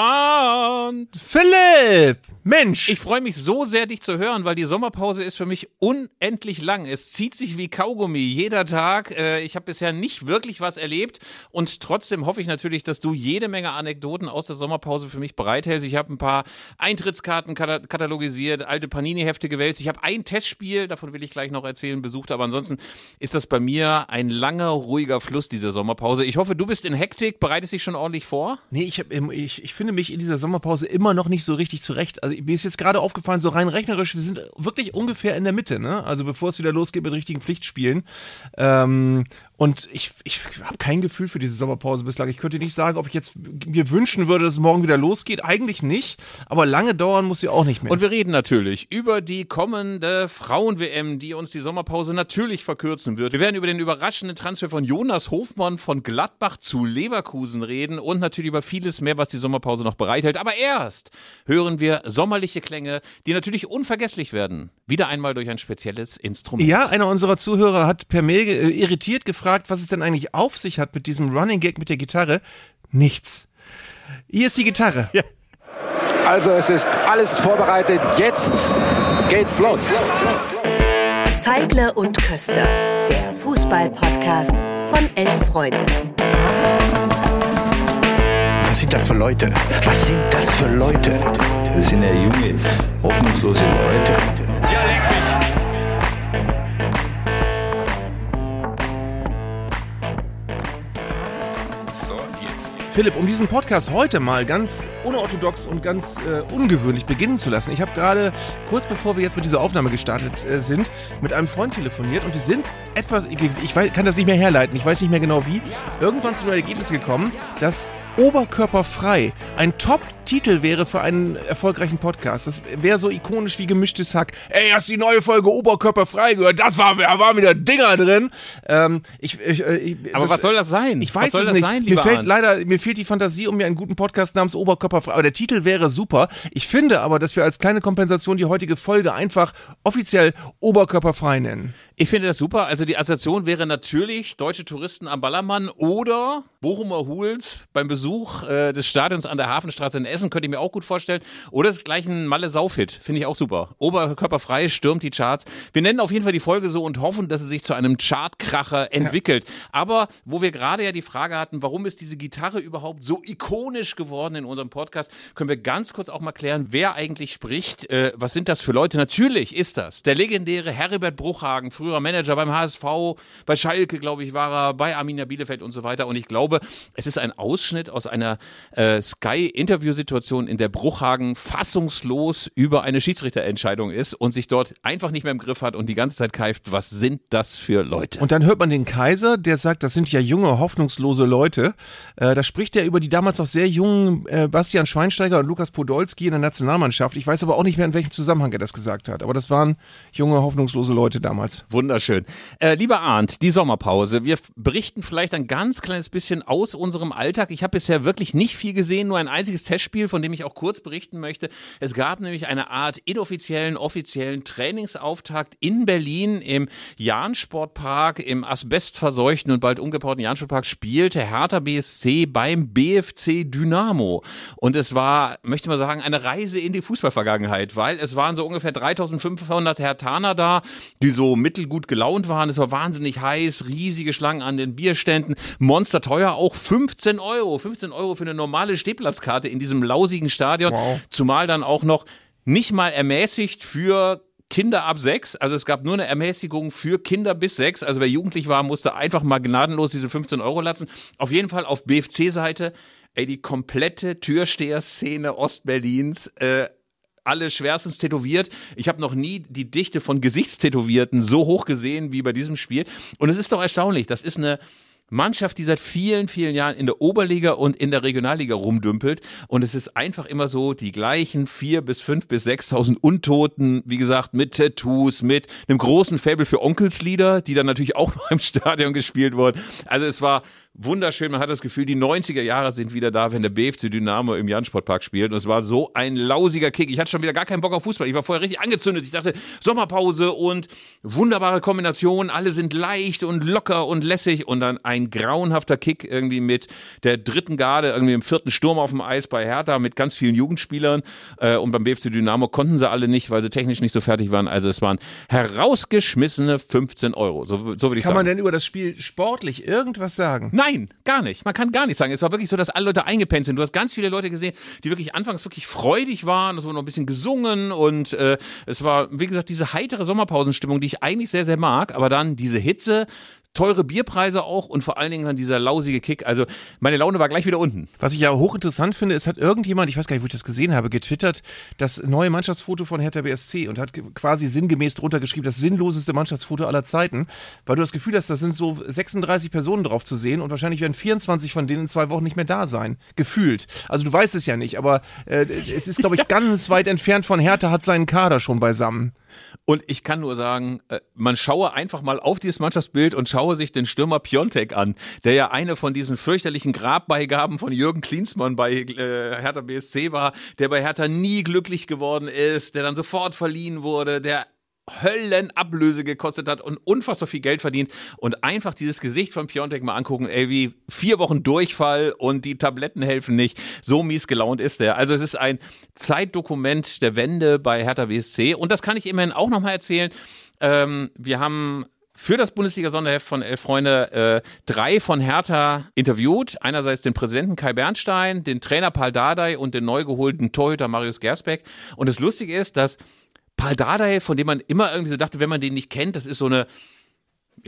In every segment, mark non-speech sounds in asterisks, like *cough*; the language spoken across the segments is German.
Arndt. Philipp! Mensch! Ich freue mich so sehr, dich zu hören, weil die Sommerpause ist für mich unendlich lang. Es zieht sich wie Kaugummi jeder Tag. Äh, ich habe bisher nicht wirklich was erlebt und trotzdem hoffe ich natürlich, dass du jede Menge Anekdoten aus der Sommerpause für mich bereithältst. Ich habe ein paar Eintrittskarten katalogisiert, alte Panini-Hefte gewälzt. Ich habe ein Testspiel, davon will ich gleich noch erzählen, besucht. Aber ansonsten ist das bei mir ein langer, ruhiger Fluss, diese Sommerpause. Ich hoffe, du bist in Hektik, bereitest dich schon ordentlich vor? Nee, ich, hab, ich, ich finde mich in dieser Sommerpause immer noch nicht so richtig zurecht. Also mir ist jetzt gerade aufgefallen, so rein rechnerisch, wir sind wirklich ungefähr in der Mitte, ne? Also bevor es wieder losgeht mit richtigen Pflichtspielen. Ähm, und ich, ich habe kein Gefühl für diese Sommerpause bislang. Ich könnte nicht sagen, ob ich jetzt mir wünschen würde, dass es morgen wieder losgeht. Eigentlich nicht. Aber lange dauern muss sie auch nicht mehr. Und wir reden natürlich über die kommende Frauen-WM, die uns die Sommerpause natürlich verkürzen wird. Wir werden über den überraschenden Transfer von Jonas Hofmann von Gladbach zu Leverkusen reden und natürlich über vieles mehr, was die Sommerpause noch bereithält. Aber erst hören wir sommerliche Klänge, die natürlich unvergesslich werden. Wieder einmal durch ein spezielles Instrument. Ja, einer unserer Zuhörer hat per Mail äh, irritiert gefragt, gefragt, was es denn eigentlich auf sich hat mit diesem Running Gag mit der Gitarre. Nichts. Hier ist die Gitarre. Ja. Also es ist alles vorbereitet. Jetzt geht's los. Zeigle und Köster, der Fußball-Podcast von elf Freunden. Was sind das für Leute? Was sind das für Leute? Das sind ja junge, hoffnungslose Leute. Ja, leck Philipp, um diesen Podcast heute mal ganz unorthodox und ganz äh, ungewöhnlich beginnen zu lassen. Ich habe gerade kurz bevor wir jetzt mit dieser Aufnahme gestartet äh, sind, mit einem Freund telefoniert und wir sind etwas, ich, ich weiß, kann das nicht mehr herleiten, ich weiß nicht mehr genau wie, irgendwann zu dem Ergebnis gekommen, dass Oberkörperfrei ein Top-Titel wäre für einen erfolgreichen Podcast. Das wäre so ikonisch wie gemischtes Hack. Ey, hast die neue Folge Oberkörperfrei gehört? Das war, da waren wieder Dinger drin. Ähm, ich, ich, äh, ich, Aber das, was soll das sein? Ich weiß was soll es das nicht. Sein, mir fällt Arndt? leider, mir fehlt die Fantasie, um mir einen guten Podcast namens Oberkörperfrei. Aber der Titel wäre super. Ich finde aber, dass wir als kleine Kompensation die heutige Folge einfach offiziell Oberkörperfrei nennen. Ich finde das super. Also die Assoziation wäre natürlich deutsche Touristen am Ballermann oder Bochumer Huls beim Besuch Besuch äh, des Stadions an der Hafenstraße in Essen könnte ich mir auch gut vorstellen. Oder das gleich ein Malle Saufhit, finde ich auch super. Oberkörperfrei stürmt die Charts. Wir nennen auf jeden Fall die Folge so und hoffen, dass sie sich zu einem Chartkracher entwickelt. Ja. Aber wo wir gerade ja die Frage hatten, warum ist diese Gitarre überhaupt so ikonisch geworden in unserem Podcast, können wir ganz kurz auch mal klären, wer eigentlich spricht. Äh, was sind das für Leute? Natürlich ist das der legendäre Herbert Bruchhagen, früherer Manager beim HSV, bei Schalke, glaube ich, war er, bei Arminia Bielefeld und so weiter. Und ich glaube, es ist ein Ausschnitt aus aus einer äh, Sky-Interviewsituation, in der Bruchhagen fassungslos über eine Schiedsrichterentscheidung ist und sich dort einfach nicht mehr im Griff hat und die ganze Zeit keift, was sind das für Leute? Und dann hört man den Kaiser, der sagt, das sind ja junge, hoffnungslose Leute. Äh, da spricht er über die damals noch sehr jungen äh, Bastian Schweinsteiger und Lukas Podolski in der Nationalmannschaft. Ich weiß aber auch nicht mehr, in welchem Zusammenhang er das gesagt hat. Aber das waren junge, hoffnungslose Leute damals. Wunderschön. Äh, lieber Arndt, die Sommerpause. Wir berichten vielleicht ein ganz kleines bisschen aus unserem Alltag. Ich habe bisher wirklich nicht viel gesehen, nur ein einziges Testspiel, von dem ich auch kurz berichten möchte. Es gab nämlich eine Art inoffiziellen, offiziellen Trainingsauftakt in Berlin im Jahnsportpark, im asbestverseuchten und bald umgebauten Jahnsportpark spielte Hertha BSC beim BFC Dynamo. Und es war, möchte man sagen, eine Reise in die Fußballvergangenheit, weil es waren so ungefähr 3500 Hertaner da, die so mittelgut gelaunt waren. Es war wahnsinnig heiß, riesige Schlangen an den Bierständen, monsterteuer, auch 15 Euro. 15 15 Euro für eine normale Stehplatzkarte in diesem lausigen Stadion. Wow. Zumal dann auch noch nicht mal ermäßigt für Kinder ab sechs. Also es gab nur eine Ermäßigung für Kinder bis sechs. Also wer jugendlich war, musste einfach mal gnadenlos diese 15 Euro latzen. Auf jeden Fall auf BFC-Seite, ey, die komplette Türsteher-Szene Ostberlins, äh, alle schwerstens tätowiert. Ich habe noch nie die Dichte von Gesichtstätowierten so hoch gesehen wie bei diesem Spiel. Und es ist doch erstaunlich. Das ist eine Mannschaft, die seit vielen, vielen Jahren in der Oberliga und in der Regionalliga rumdümpelt. Und es ist einfach immer so die gleichen vier bis fünf bis sechstausend Untoten, wie gesagt, mit Tattoos, mit einem großen Fable für Onkelslieder, die dann natürlich auch *laughs* noch im Stadion gespielt wurden. Also es war wunderschön. Man hat das Gefühl, die 90er Jahre sind wieder da, wenn der BFC Dynamo im Jansportpark spielt. Und es war so ein lausiger Kick. Ich hatte schon wieder gar keinen Bock auf Fußball. Ich war vorher richtig angezündet. Ich dachte, Sommerpause und wunderbare Kombination. Alle sind leicht und locker und lässig. Und dann ein grauenhafter Kick irgendwie mit der dritten Garde, irgendwie im vierten Sturm auf dem Eis bei Hertha mit ganz vielen Jugendspielern. Äh, und beim BFC Dynamo konnten sie alle nicht, weil sie technisch nicht so fertig waren. Also es waren herausgeschmissene 15 Euro. So, so würde ich Kann sagen. man denn über das Spiel sportlich irgendwas sagen? Nein, gar nicht. Man kann gar nichts sagen. Es war wirklich so, dass alle Leute eingepennt sind. Du hast ganz viele Leute gesehen, die wirklich anfangs wirklich freudig waren. Es wurde noch ein bisschen gesungen und äh, es war, wie gesagt, diese heitere Sommerpausenstimmung, die ich eigentlich sehr, sehr mag. Aber dann diese Hitze, teure Bierpreise auch und vor allen Dingen dann dieser lausige Kick. Also meine Laune war gleich wieder unten. Was ich ja hochinteressant finde, es hat irgendjemand, ich weiß gar nicht, wo ich das gesehen habe, getwittert, das neue Mannschaftsfoto von Hertha BSC und hat quasi sinngemäß drunter geschrieben, das sinnloseste Mannschaftsfoto aller Zeiten, weil du das Gefühl hast, da sind so 36 Personen drauf zu sehen und wahrscheinlich werden 24 von denen in zwei Wochen nicht mehr da sein. Gefühlt. Also du weißt es ja nicht, aber äh, es ist, glaube ich, *laughs* ganz weit entfernt von Hertha, hat seinen Kader schon beisammen. Und ich kann nur sagen, äh, man schaue einfach mal auf dieses Mannschaftsbild und schaue sich den Stürmer Piontek an, der ja eine von diesen fürchterlichen Grabbeigaben von Jürgen Klinsmann bei äh, Hertha BSC war, der bei Hertha nie glücklich geworden ist, der dann sofort verliehen wurde, der Höllenablöse gekostet hat und unfassbar viel Geld verdient und einfach dieses Gesicht von Piontek mal angucken, ey, wie vier Wochen Durchfall und die Tabletten helfen nicht. So mies gelaunt ist er. Also es ist ein Zeitdokument der Wende bei Hertha BSC und das kann ich immerhin auch nochmal erzählen. Ähm, wir haben für das Bundesliga-Sonderheft von Elf Freunde äh, drei von Hertha interviewt. Einerseits den Präsidenten Kai Bernstein, den Trainer Paul Dardai und den neu geholten Torhüter Marius Gersbeck. Und das Lustige ist, dass Paul Dardai, von dem man immer irgendwie so dachte, wenn man den nicht kennt, das ist so eine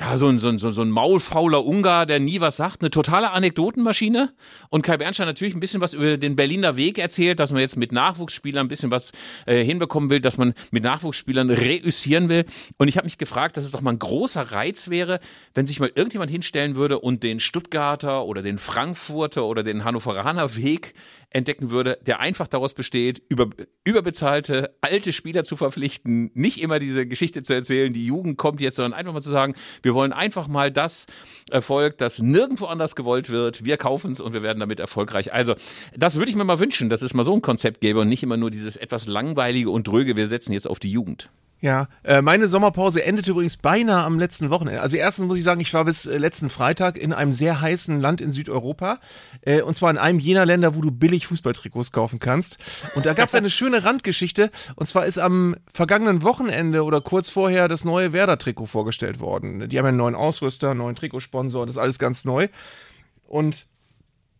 ja, so ein, so, ein, so ein maulfauler Ungar, der nie was sagt, eine totale Anekdotenmaschine. Und Kai Bernstein natürlich ein bisschen was über den Berliner Weg erzählt, dass man jetzt mit Nachwuchsspielern ein bisschen was äh, hinbekommen will, dass man mit Nachwuchsspielern reüssieren will. Und ich habe mich gefragt, dass es doch mal ein großer Reiz wäre, wenn sich mal irgendjemand hinstellen würde und den Stuttgarter oder den Frankfurter oder den Hannoveraner Weg entdecken würde, der einfach daraus besteht, über, überbezahlte alte Spieler zu verpflichten, nicht immer diese Geschichte zu erzählen, die Jugend kommt jetzt, sondern einfach mal zu sagen, wir wollen einfach mal das Erfolg, das nirgendwo anders gewollt wird, wir kaufen es und wir werden damit erfolgreich. Also, das würde ich mir mal wünschen, dass es mal so ein Konzept gäbe und nicht immer nur dieses etwas langweilige und dröge, wir setzen jetzt auf die Jugend. Ja, äh, meine Sommerpause endete übrigens beinahe am letzten Wochenende. Also erstens muss ich sagen, ich war bis äh, letzten Freitag in einem sehr heißen Land in Südeuropa. Äh, und zwar in einem jener Länder, wo du billig Fußballtrikots kaufen kannst. Und da gab es *laughs* eine schöne Randgeschichte. Und zwar ist am vergangenen Wochenende oder kurz vorher das neue Werder-Trikot vorgestellt worden. Die haben einen neuen Ausrüster, einen neuen Trikotsponsor, das ist alles ganz neu. Und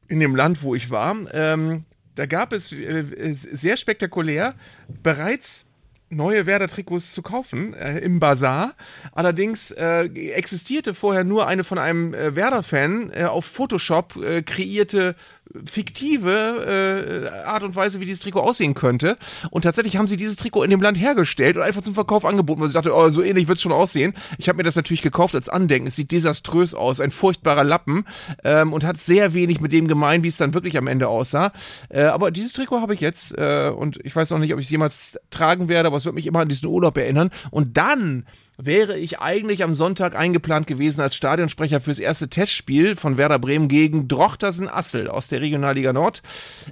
in dem Land, wo ich war, ähm, da gab es äh, sehr spektakulär bereits neue Werder-Trikots zu kaufen äh, im Bazar. Allerdings äh, existierte vorher nur eine von einem äh, Werder-Fan äh, auf Photoshop äh, kreierte fiktive äh, Art und Weise, wie dieses Trikot aussehen könnte. Und tatsächlich haben sie dieses Trikot in dem Land hergestellt und einfach zum Verkauf angeboten, weil sie dachte, oh, so ähnlich wird es schon aussehen. Ich habe mir das natürlich gekauft als Andenken. Es sieht desaströs aus, ein furchtbarer Lappen ähm, und hat sehr wenig mit dem gemein, wie es dann wirklich am Ende aussah. Äh, aber dieses Trikot habe ich jetzt äh, und ich weiß noch nicht, ob ich es jemals tragen werde, aber es wird mich immer an diesen Urlaub erinnern. Und dann wäre ich eigentlich am Sonntag eingeplant gewesen als Stadionsprecher fürs erste Testspiel von Werder Bremen gegen Drochtersen Assel aus der Regionalliga Nord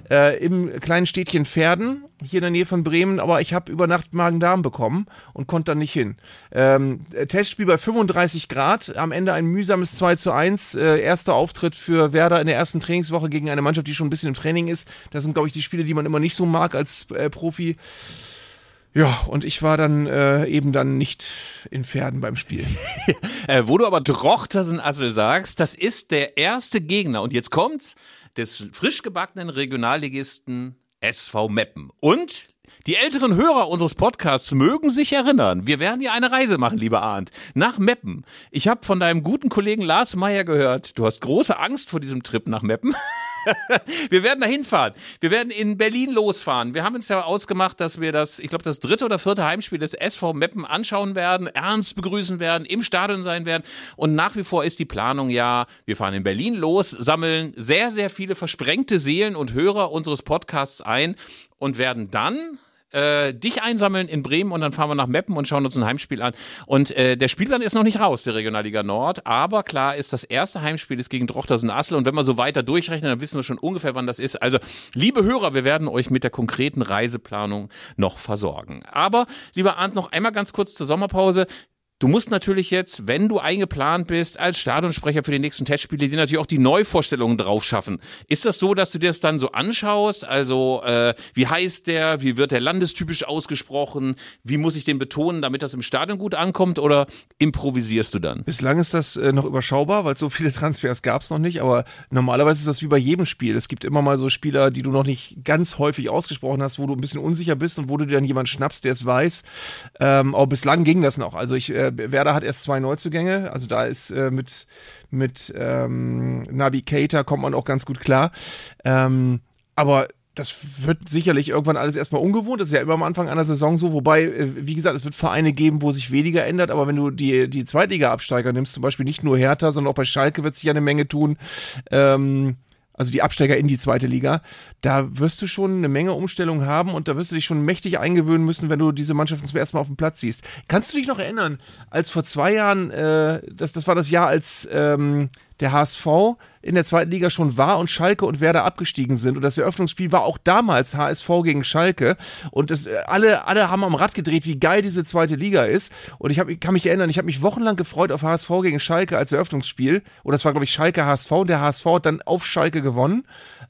äh, im kleinen Städtchen Pferden hier in der Nähe von Bremen, aber ich habe über Nacht Magen-Darm bekommen und konnte dann nicht hin. Ähm, Testspiel bei 35 Grad, am Ende ein mühsames 2 zu 1, äh, erster Auftritt für Werder in der ersten Trainingswoche gegen eine Mannschaft, die schon ein bisschen im Training ist. Das sind, glaube ich, die Spiele, die man immer nicht so mag als äh, Profi. Ja, und ich war dann äh, eben dann nicht in Pferden beim Spiel. *laughs* Äh, wo du aber Drochtersen Assel sagst, das ist der erste Gegner. Und jetzt kommt's des frisch gebackenen Regionalligisten SV Meppen. Und die älteren Hörer unseres Podcasts mögen sich erinnern. Wir werden ja eine Reise machen, lieber Arndt, nach Meppen. Ich habe von deinem guten Kollegen Lars Meyer gehört, du hast große Angst vor diesem Trip nach Meppen. *laughs* *laughs* wir werden da hinfahren. Wir werden in Berlin losfahren. Wir haben uns ja ausgemacht, dass wir das, ich glaube, das dritte oder vierte Heimspiel des SV Meppen anschauen werden, ernst begrüßen werden, im Stadion sein werden. Und nach wie vor ist die Planung ja, wir fahren in Berlin los, sammeln sehr, sehr viele versprengte Seelen und Hörer unseres Podcasts ein und werden dann äh, dich einsammeln in Bremen und dann fahren wir nach Meppen und schauen uns ein Heimspiel an. Und äh, der Spielplan ist noch nicht raus, der Regionalliga Nord, aber klar ist, das erste Heimspiel ist gegen Drochtersen Assel und wenn wir so weiter durchrechnen, dann wissen wir schon ungefähr, wann das ist. Also, liebe Hörer, wir werden euch mit der konkreten Reiseplanung noch versorgen. Aber, lieber Arndt, noch einmal ganz kurz zur Sommerpause. Du musst natürlich jetzt, wenn du eingeplant bist, als Stadionsprecher für die nächsten Testspiele, dir natürlich auch die Neuvorstellungen drauf schaffen. Ist das so, dass du dir das dann so anschaust? Also, äh, wie heißt der? Wie wird der landestypisch ausgesprochen? Wie muss ich den betonen, damit das im Stadion gut ankommt? Oder improvisierst du dann? Bislang ist das äh, noch überschaubar, weil so viele *laughs* Transfers gab es noch nicht. Aber normalerweise ist das wie bei jedem Spiel. Es gibt immer mal so Spieler, die du noch nicht ganz häufig ausgesprochen hast, wo du ein bisschen unsicher bist und wo du dir dann jemand schnappst, der es weiß. Ähm, aber bislang ging das noch. Also ich äh, Werder hat erst zwei Neuzugänge, also da ist äh, mit, mit ähm, Keita kommt man auch ganz gut klar. Ähm, aber das wird sicherlich irgendwann alles erstmal ungewohnt. Das ist ja immer am Anfang einer Saison so. Wobei, äh, wie gesagt, es wird Vereine geben, wo sich weniger ändert. Aber wenn du die, die Zweitliga-Absteiger nimmst, zum Beispiel nicht nur Hertha, sondern auch bei Schalke wird sich ja eine Menge tun. Ähm, also die Absteiger in die zweite Liga, da wirst du schon eine Menge Umstellung haben und da wirst du dich schon mächtig eingewöhnen müssen, wenn du diese Mannschaften zum ersten Mal auf dem Platz siehst. Kannst du dich noch erinnern, als vor zwei Jahren, äh, das, das war das Jahr, als ähm, der HSV in der zweiten Liga schon war und Schalke und Werder abgestiegen sind. Und das Eröffnungsspiel war auch damals HSV gegen Schalke. Und das, äh, alle, alle haben am Rad gedreht, wie geil diese zweite Liga ist. Und ich, hab, ich kann mich erinnern, ich habe mich wochenlang gefreut auf HSV gegen Schalke als Eröffnungsspiel. Und das war, glaube ich, Schalke HSV. Und der HSV hat dann auf Schalke gewonnen.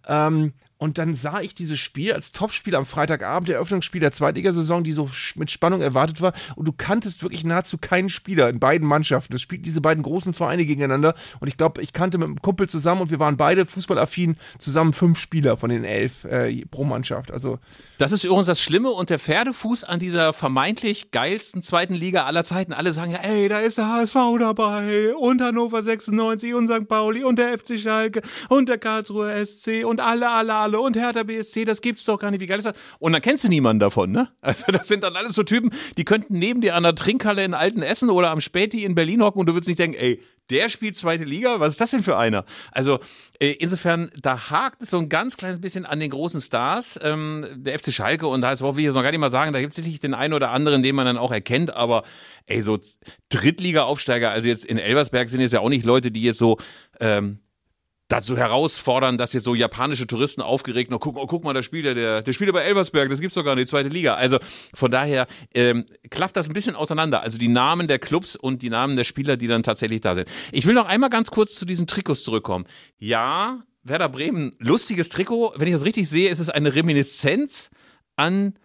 Ähm, und dann sah ich dieses Spiel als Topspiel am Freitagabend, Eröffnungsspiel der Zweitligasaison, die so mit Spannung erwartet war. Und du kanntest wirklich nahezu keinen Spieler in beiden Mannschaften. Das spielten diese beiden großen Vereine gegeneinander. Und ich glaube, ich kannte mit einem Kumpel zusammen und wir waren beide fußballaffin zusammen fünf Spieler von den elf äh, pro Mannschaft. Also das ist übrigens das Schlimme und der Pferdefuß an dieser vermeintlich geilsten zweiten Liga aller Zeiten. Alle sagen ja, ey, da ist der HSV dabei und Hannover 96 und St. Pauli und der FC Schalke und der Karlsruher SC und alle, alle, alle und Hertha BSC, das gibt's doch gar nicht. Wie geil ist das? Und dann kennst du niemanden davon, ne? *laughs* Also das sind dann alles so Typen, die könnten neben dir an der Trinkhalle in Alten Essen oder am Späti in Berlin hocken und du würdest nicht denken, ey, der spielt zweite Liga, was ist das denn für einer? Also äh, insofern, da hakt es so ein ganz kleines bisschen an den großen Stars. Ähm, der FC Schalke und da ist will ich jetzt noch gar nicht mal sagen, da gibt es sicherlich den einen oder anderen, den man dann auch erkennt, aber ey, so Drittliga-Aufsteiger, also jetzt in Elversberg sind jetzt ja auch nicht Leute, die jetzt so ähm, dazu herausfordern, dass jetzt so japanische Touristen aufgeregt noch gucken, oh, guck mal, da spielt der, der spielt bei Elversberg, das gibt's doch gar nicht, zweite Liga. Also von daher ähm, klafft das ein bisschen auseinander. Also die Namen der Clubs und die Namen der Spieler, die dann tatsächlich da sind. Ich will noch einmal ganz kurz zu diesen Trikots zurückkommen. Ja, Werder Bremen, lustiges Trikot. Wenn ich das richtig sehe, ist es eine Reminiszenz an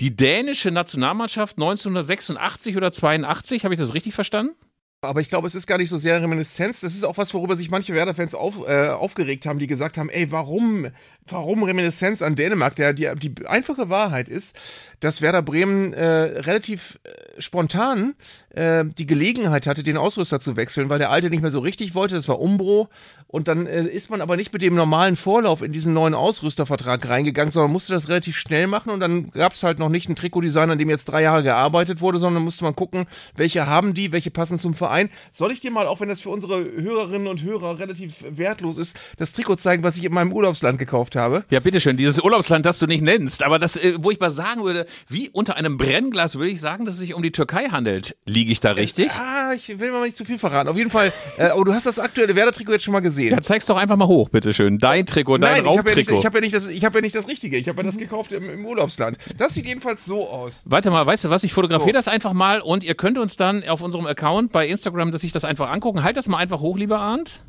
die dänische Nationalmannschaft 1986 oder 82. Habe ich das richtig verstanden? Aber ich glaube, es ist gar nicht so sehr Reminiszenz. Das ist auch was, worüber sich manche Werder-Fans auf, äh, aufgeregt haben, die gesagt haben, ey, warum, warum Reminiszenz an Dänemark? Der, die, die einfache Wahrheit ist, dass Werder Bremen äh, relativ äh, spontan äh, die Gelegenheit hatte, den Ausrüster zu wechseln, weil der alte nicht mehr so richtig wollte. Das war Umbro. Und dann äh, ist man aber nicht mit dem normalen Vorlauf in diesen neuen Ausrüstervertrag reingegangen, sondern musste das relativ schnell machen. Und dann gab es halt noch nicht einen Trikotdesign, an dem jetzt drei Jahre gearbeitet wurde, sondern musste man gucken, welche haben die, welche passen zum Verein. Soll ich dir mal, auch wenn das für unsere Hörerinnen und Hörer relativ wertlos ist, das Trikot zeigen, was ich in meinem Urlaubsland gekauft habe? Ja, bitteschön, dieses Urlaubsland, das du nicht nennst, aber das, äh, wo ich mal sagen würde, wie unter einem Brennglas würde ich sagen, dass es sich um die Türkei handelt. Liege ich da richtig? Ah, ich will mal nicht zu viel verraten. Auf jeden Fall, äh, aber du hast das aktuelle Werder-Trikot jetzt schon mal gesehen. Ja, zeig's doch einfach mal hoch, bitteschön. Dein Trikot, dein Nein, ich habe ja, Raubtrikot. nicht- ich hab ja, nicht das- ich hab ja nicht das Richtige. Ich habe ja das gekauft im, im Urlaubsland. Das sieht jedenfalls so aus. Warte mal, weißt du was? Ich fotografiere So. das einfach mal und ihr könnt uns dann auf unserem Account bei Instagram, dass sich das einfach angucken. Halt das mal einfach hoch, lieber Arndt.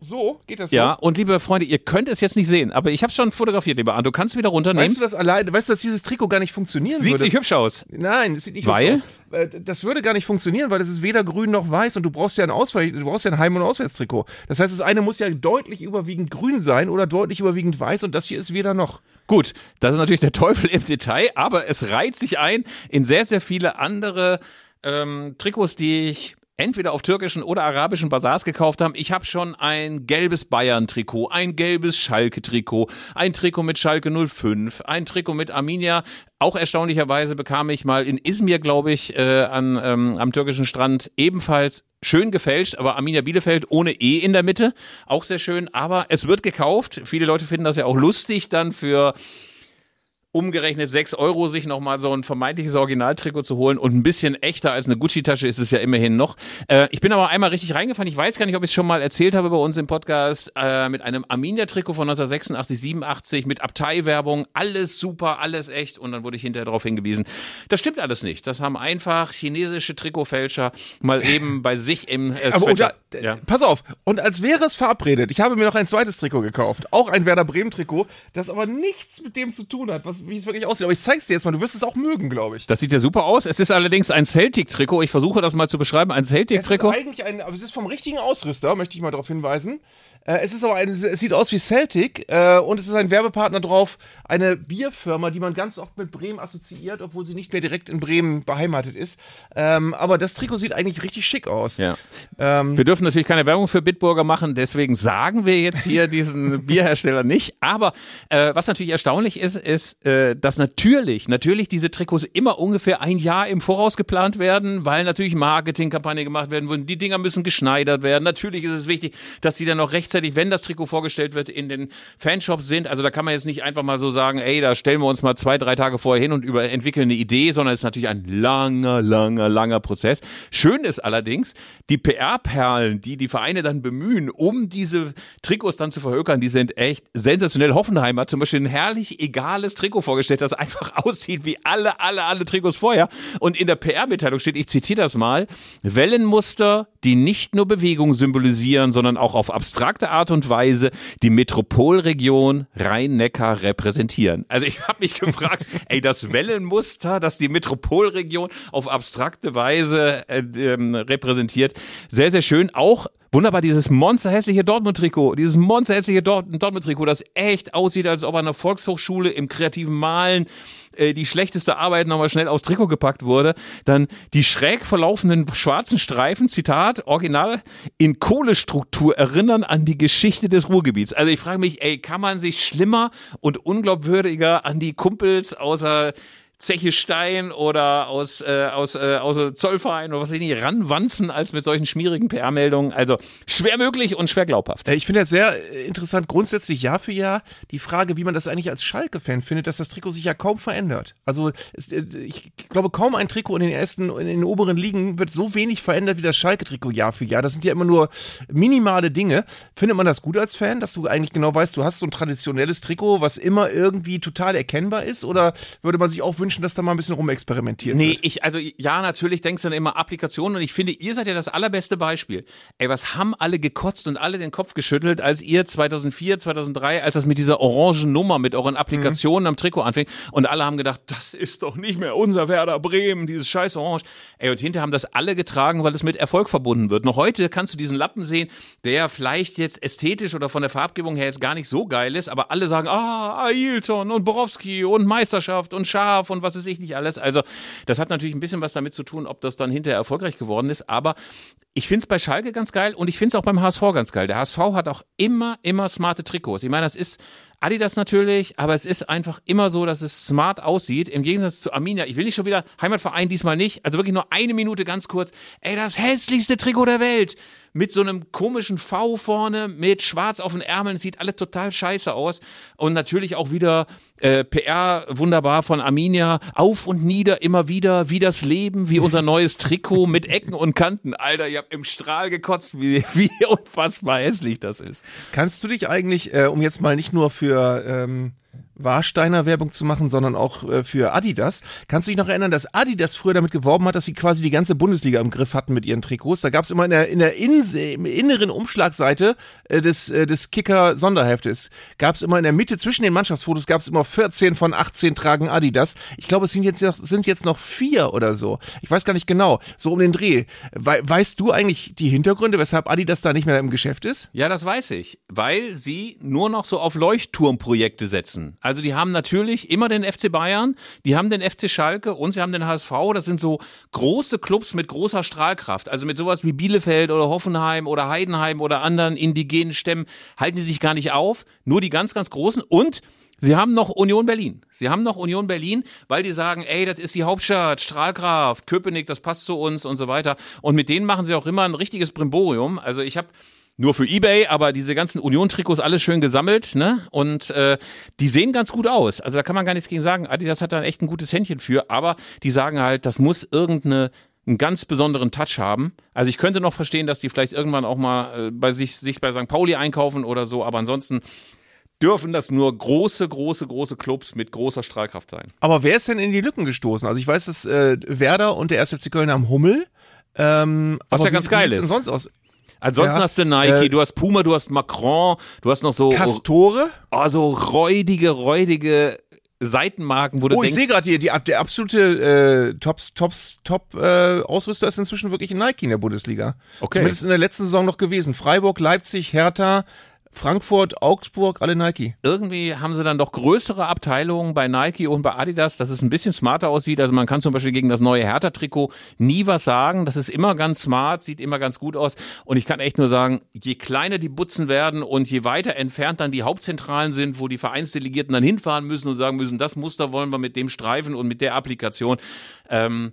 So, geht das Ja, so? und liebe Freunde, ihr könnt es jetzt nicht sehen, aber ich habe schon fotografiert, lieber Arndt. Du kannst wieder runternehmen. Weißt du das alleine, weißt du, dass dieses Trikot gar nicht funktionieren Sieht würde? nicht hübsch aus. Nein, das sieht nicht Weil? hübsch aus. Äh, Das würde gar nicht funktionieren, weil das ist weder grün noch weiß und du brauchst ja ein Ausweich, du brauchst ja ein Heim- und Auswärtstrikot. Das heißt, das eine muss ja deutlich überwiegend grün sein oder deutlich überwiegend weiß und das hier ist weder noch. Gut, das ist natürlich der Teufel im Detail, aber es reiht sich ein in sehr, sehr viele andere ähm, Trikots, die ich entweder auf türkischen oder arabischen Basars gekauft habe. Ich habe schon ein gelbes Bayern-Trikot, ein gelbes Schalke-Trikot, ein Trikot mit Schalke 05, ein Trikot mit Arminia. Auch erstaunlicherweise bekam ich mal in Izmir, glaube ich, äh, an, ähm, am türkischen Strand ebenfalls schön gefälscht, aber Arminia Bielefeld ohne E in der Mitte. Auch sehr schön, aber es wird gekauft. Viele Leute finden das ja auch lustig dann für umgerechnet sechs Euro sich nochmal so ein vermeintliches Originaltrikot zu holen und ein bisschen echter als eine Gucci-Tasche ist es ja immerhin noch. Äh, ich bin aber einmal richtig reingefallen. Ich weiß gar nicht, ob ich es schon mal erzählt habe bei uns im Podcast äh, mit einem Arminia-Trikot von 1986, 87 mit Abteilwerbung. Alles super, alles echt. Und dann wurde ich hinterher darauf hingewiesen, das stimmt alles nicht. Das haben einfach chinesische Trikotfälscher mal eben bei sich im äh, Aber Sweater- unter, ja. pass auf, und als wäre es verabredet, ich habe mir noch ein zweites Trikot gekauft, auch ein Werder Bremen Trikot, das aber nichts mit dem zu tun hat, was, wie es wirklich aussieht. Aber ich zeig's dir jetzt mal, du wirst es auch mögen, glaube ich. Das sieht ja super aus. Es ist allerdings ein Celtic-Trikot. Ich versuche das mal zu beschreiben. Ein Es ist Celtic-Trikot. eigentlich ein, aber es ist vom richtigen Ausrüster, möchte ich mal darauf hinweisen. Äh, es ist aber ein, es sieht aus wie Celtic äh, und es ist ein Werbepartner drauf, eine Bierfirma, die man ganz oft mit Bremen assoziiert, obwohl sie nicht mehr direkt in Bremen beheimatet ist. Ähm, aber das Trikot sieht eigentlich richtig schick aus. Ja. Ähm, Wir dürfen natürlich keine Werbung für Bitburger machen, deswegen sagen wir jetzt hier *laughs* diesen Bierhersteller nicht. Aber äh, was natürlich erstaunlich ist, ist, äh, dass natürlich, natürlich diese Trikots immer ungefähr ein Jahr im Voraus geplant werden, weil natürlich Marketingkampagne gemacht werden würden. Die Dinger müssen geschneidert werden. Natürlich ist es wichtig, dass sie dann auch rechtzeitig, wenn das Trikot vorgestellt wird, in den Fanshops sind. Also da kann man jetzt nicht einfach mal so sagen, ey, da stellen wir uns mal zwei, drei Tage vorher hin und über entwickeln eine Idee, sondern es ist natürlich ein langer, langer, langer Prozess. Schön ist allerdings, die PR-Perlen, die die Vereine dann bemühen, um diese Trikots dann zu verhökern, die sind echt sensationell. Hoffenheimer hat zum Beispiel ein herrlich egales Trikot vorgestellt, das einfach *laughs* aussieht wie alle, alle, alle Trikots vorher. Und in der PR-Mitteilung steht, ich zitiere das mal, Wellenmuster, die nicht nur Bewegung symbolisieren, sondern auch auf abstrakte Art und Weise die Metropolregion Rhein-Neckar repräsentieren. Also ich habe mich gefragt, *laughs* ey, das Wellenmuster, das die Metropolregion auf abstrakte Weise äh, ähm, repräsentiert, sehr, sehr schön. Auch Wunderbar, dieses monsterhässliche Dortmund-Trikot, dieses monsterhässliche Dort Dortmund-Trikot, das echt aussieht, als ob an einer Volkshochschule im kreativen Malen äh, die schlechteste Arbeit nochmal schnell aufs Trikot gepackt wurde. Dann die schräg verlaufenden schwarzen Streifen, Zitat, original, in Kohlestruktur erinnern an die Geschichte des Ruhrgebiets. Also ich frage mich, ey, kann man sich schlimmer und unglaubwürdiger an die Kumpels außer Zeche Stein oder aus, äh, aus, äh, aus dem Zollverein oder was weiß ich nicht, ranwanzen als mit solchen schmierigen PR-Meldungen. Also schwer möglich und schwer glaubhaft. Äh, Ich finde das sehr äh, interessant, grundsätzlich Jahr für Jahr die Frage, wie man das eigentlich als Schalke-Fan findet, dass das Trikot sich ja kaum verändert. Also äh, ich glaube, kaum ein Trikot in den ersten, in den oberen Ligen wird so wenig verändert wie das Schalke-Trikot Jahr für Jahr. Das sind ja immer nur minimale Dinge. Findet man das gut als Fan, dass du eigentlich genau weißt, du hast so ein traditionelles Trikot, was immer irgendwie total erkennbar ist? Oder würde man sich auch wünschen, dass da mal ein bisschen rumexperimentiert Nee, wird? ich, also ja, natürlich denkst du dann immer Applikationen und ich finde, ihr seid ja das allerbeste Beispiel. Ey, was haben alle gekotzt und alle den Kopf geschüttelt, als ihr 2004, 2003, als das mit dieser orangen Nummer, mit euren Applikationen am Trikot anfing und alle haben gedacht, das ist doch nicht mehr unser Werder Bremen, dieses scheiß Orange. Ey, und hinterher haben das alle getragen, weil es mit Erfolg verbunden wird. Noch heute kannst du diesen Lappen sehen, der vielleicht jetzt ästhetisch oder von der Farbgebung her jetzt gar nicht so geil ist, aber alle sagen, ah, Ailton und Borowski und Meisterschaft und Schaf und was weiß ich nicht alles. Also das hat natürlich ein bisschen was damit zu tun, ob das dann hinterher erfolgreich geworden ist, aber ich finde es bei Schalke ganz geil und ich finde es auch beim HSV ganz geil. Der HSV hat auch immer, immer smarte Trikots. Ich meine, das ist Adidas natürlich, aber es ist einfach immer so, dass es smart aussieht. Im Gegensatz zu Arminia. Ich will nicht schon wieder Heimatverein diesmal nicht. Also wirklich nur eine Minute ganz kurz. Ey, das hässlichste Trikot der Welt. Mit so einem komischen V vorne, mit schwarz auf den Ärmeln. Es sieht alle total scheiße aus. Und natürlich auch wieder äh, PR wunderbar von Arminia. Auf und nieder, immer wieder, wie das Leben, wie unser neues Trikot mit Ecken und Kanten. Alter, ihr habt im Strahl gekotzt, wie, *laughs* wie unfassbar hässlich das ist. Kannst du dich eigentlich, äh, um jetzt mal nicht nur für ähm, Warsteiner Werbung zu machen, sondern auch äh, für Adidas. Kannst du dich noch erinnern, dass Adidas früher damit geworben hat, dass sie quasi die ganze Bundesliga im Griff hatten mit ihren Trikots? Da gab es immer in der, in der Inse, im inneren Umschlagseite äh, des, äh, des Kicker-Sonderheftes, gab es immer in der Mitte zwischen den Mannschaftsfotos, gab es immer 14 von 18 tragen Adidas. Ich glaube, es sind jetzt, noch, sind jetzt noch vier oder so. Ich weiß gar nicht genau, so um den Dreh. We weißt du eigentlich die Hintergründe, weshalb Adidas da nicht mehr im Geschäft ist? Ja, das weiß ich, weil sie nur noch so auf Leuchtturmprojekte setzen. Also die haben natürlich immer den FC Bayern, die haben den FC Schalke und sie haben den HSV. Das sind so große Clubs mit großer Strahlkraft. Also mit sowas wie Bielefeld oder Hoffenheim oder Heidenheim oder anderen indigenen Stämmen halten die sich gar nicht auf. Nur die ganz, ganz großen und Sie haben noch Union Berlin. Sie haben noch Union Berlin, weil die sagen, ey, das ist die Hauptstadt, Strahlkraft, Köpenick, das passt zu uns und so weiter. Und mit denen machen sie auch immer ein richtiges Brimborium. Also ich habe nur für Ebay, aber diese ganzen Union-Trikots alles schön gesammelt, ne? Und äh, die sehen ganz gut aus. Also da kann man gar nichts gegen sagen. Adidas hat da echt ein gutes Händchen für, aber die sagen halt, das muss irgendeine einen ganz besonderen Touch haben. Also ich könnte noch verstehen, dass die vielleicht irgendwann auch mal äh, bei sich, sich bei St. Pauli einkaufen oder so, aber ansonsten dürfen das nur große, große, große Clubs mit großer Strahlkraft sein. Aber wer ist denn in die Lücken gestoßen? Also ich weiß, dass äh, Werder und der 1. FC Köln haben Hummel. Ähm, Was ja ganz geil ist. sonst aus? Ansonsten Ja, hast du Nike, äh, du hast Puma, du hast Macron, du hast noch so, Castore? oh, so räudige, räudige Seitenmarken, wo du Oh, ich denkst, sehe gerade hier, die, der absolute äh, Tops, Tops, Top äh, Ausrüster ist inzwischen wirklich ein Nike in der Bundesliga. Okay. Zumindest in der letzten Saison noch gewesen. Freiburg, Leipzig, Hertha, Frankfurt, Augsburg, alle Nike. irgendwie haben sie dann doch größere Abteilungen bei Nike und bei Adidas, dass es ein bisschen smarter aussieht. Also man kann zum Beispiel gegen das neue Hertha-Trikot nie was sagen. Das ist immer ganz smart, sieht immer ganz gut aus. Und ich kann echt nur sagen, je kleiner die Butzen werden und je weiter entfernt dann die Hauptzentralen sind, wo die Vereinsdelegierten dann hinfahren müssen und sagen müssen, das Muster wollen wir mit dem Streifen und mit der Applikation, ähm,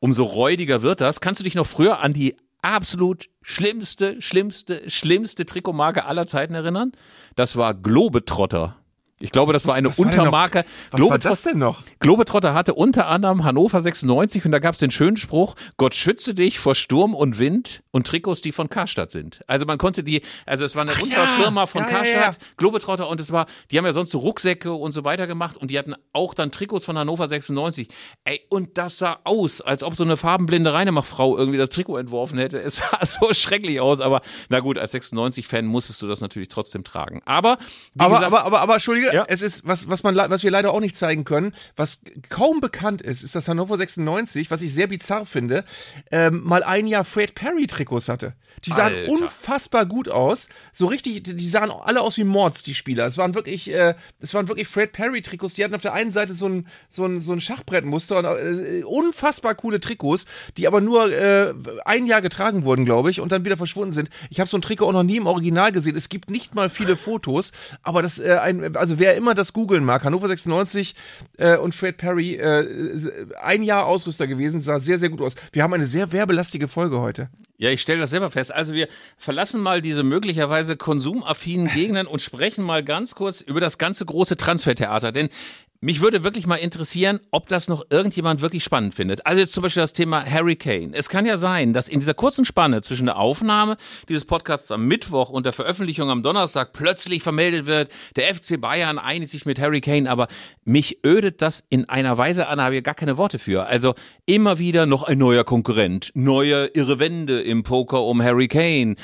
umso räudiger wird das. Kannst du dich noch früher an die absolut schlimmste, schlimmste, schlimmste Trikotmarke aller Zeiten erinnern? Das war Globetrotter. Ich glaube, das war eine Was war Untermarke. Was war Globetrot- das denn noch? Globetrotter hatte unter anderem Hannover 96 und da gab es den schönen Spruch, Gott schütze dich vor Sturm und Wind und Trikots, die von Karstadt sind. Also man konnte die, also es war eine Unterfirma von Ja, ja, Karstadt, ja. Globetrotter und es war, die haben ja sonst so Rucksäcke und so weiter gemacht und die hatten auch dann Trikots von Hannover 96. Ey, und das sah aus, als ob so eine farbenblinde Reinemachtfrau irgendwie das Trikot entworfen hätte. Es sah *laughs* so schrecklich aus, aber na gut, als 96-Fan musstest du das natürlich trotzdem tragen. Aber, wie Aber, gesagt, aber, aber, aber, Entschuldige, Ja. es ist, was, was, man, was wir leider auch nicht zeigen können, was kaum bekannt ist, ist, dass Hannover 96, was ich sehr bizarr finde, ähm, mal ein Jahr Fred Perry Trikots hatte. Die sahen Alter. unfassbar gut aus. So richtig, die sahen alle aus wie Mords, die Spieler. Es waren wirklich, äh, es waren wirklich Fred Perry Trikots. Die hatten auf der einen Seite so ein, so ein, so ein Schachbrettmuster und äh, unfassbar coole Trikots, die aber nur äh, ein Jahr getragen wurden, glaube ich, und dann wieder verschwunden sind. Ich habe so ein Trikot auch noch nie im Original gesehen. Es gibt nicht mal viele Fotos, aber das, äh, ein, also wer immer das googeln mag, Hannover 96 äh, und Fred Perry, äh, ein Jahr Ausrüster gewesen, sah sehr, sehr gut aus. Wir haben eine sehr werbelastige Folge heute. Ja, ich stelle das selber fest. Also wir verlassen mal diese möglicherweise konsumaffinen *laughs* Gegenden und sprechen mal ganz kurz über das ganze große Transfertheater. Denn mich würde wirklich mal interessieren, ob das noch irgendjemand wirklich spannend findet. Also jetzt zum Beispiel das Thema Harry Kane. Es kann ja sein, dass in dieser kurzen Spanne zwischen der Aufnahme dieses Podcasts am Mittwoch und der Veröffentlichung am Donnerstag plötzlich vermeldet wird, der FC Bayern einigt sich mit Harry Kane, aber mich ödet das in einer Weise an, da habe ich gar keine Worte für. Also immer wieder noch ein neuer Konkurrent, neue irre Wende im Poker um. Harry Kane,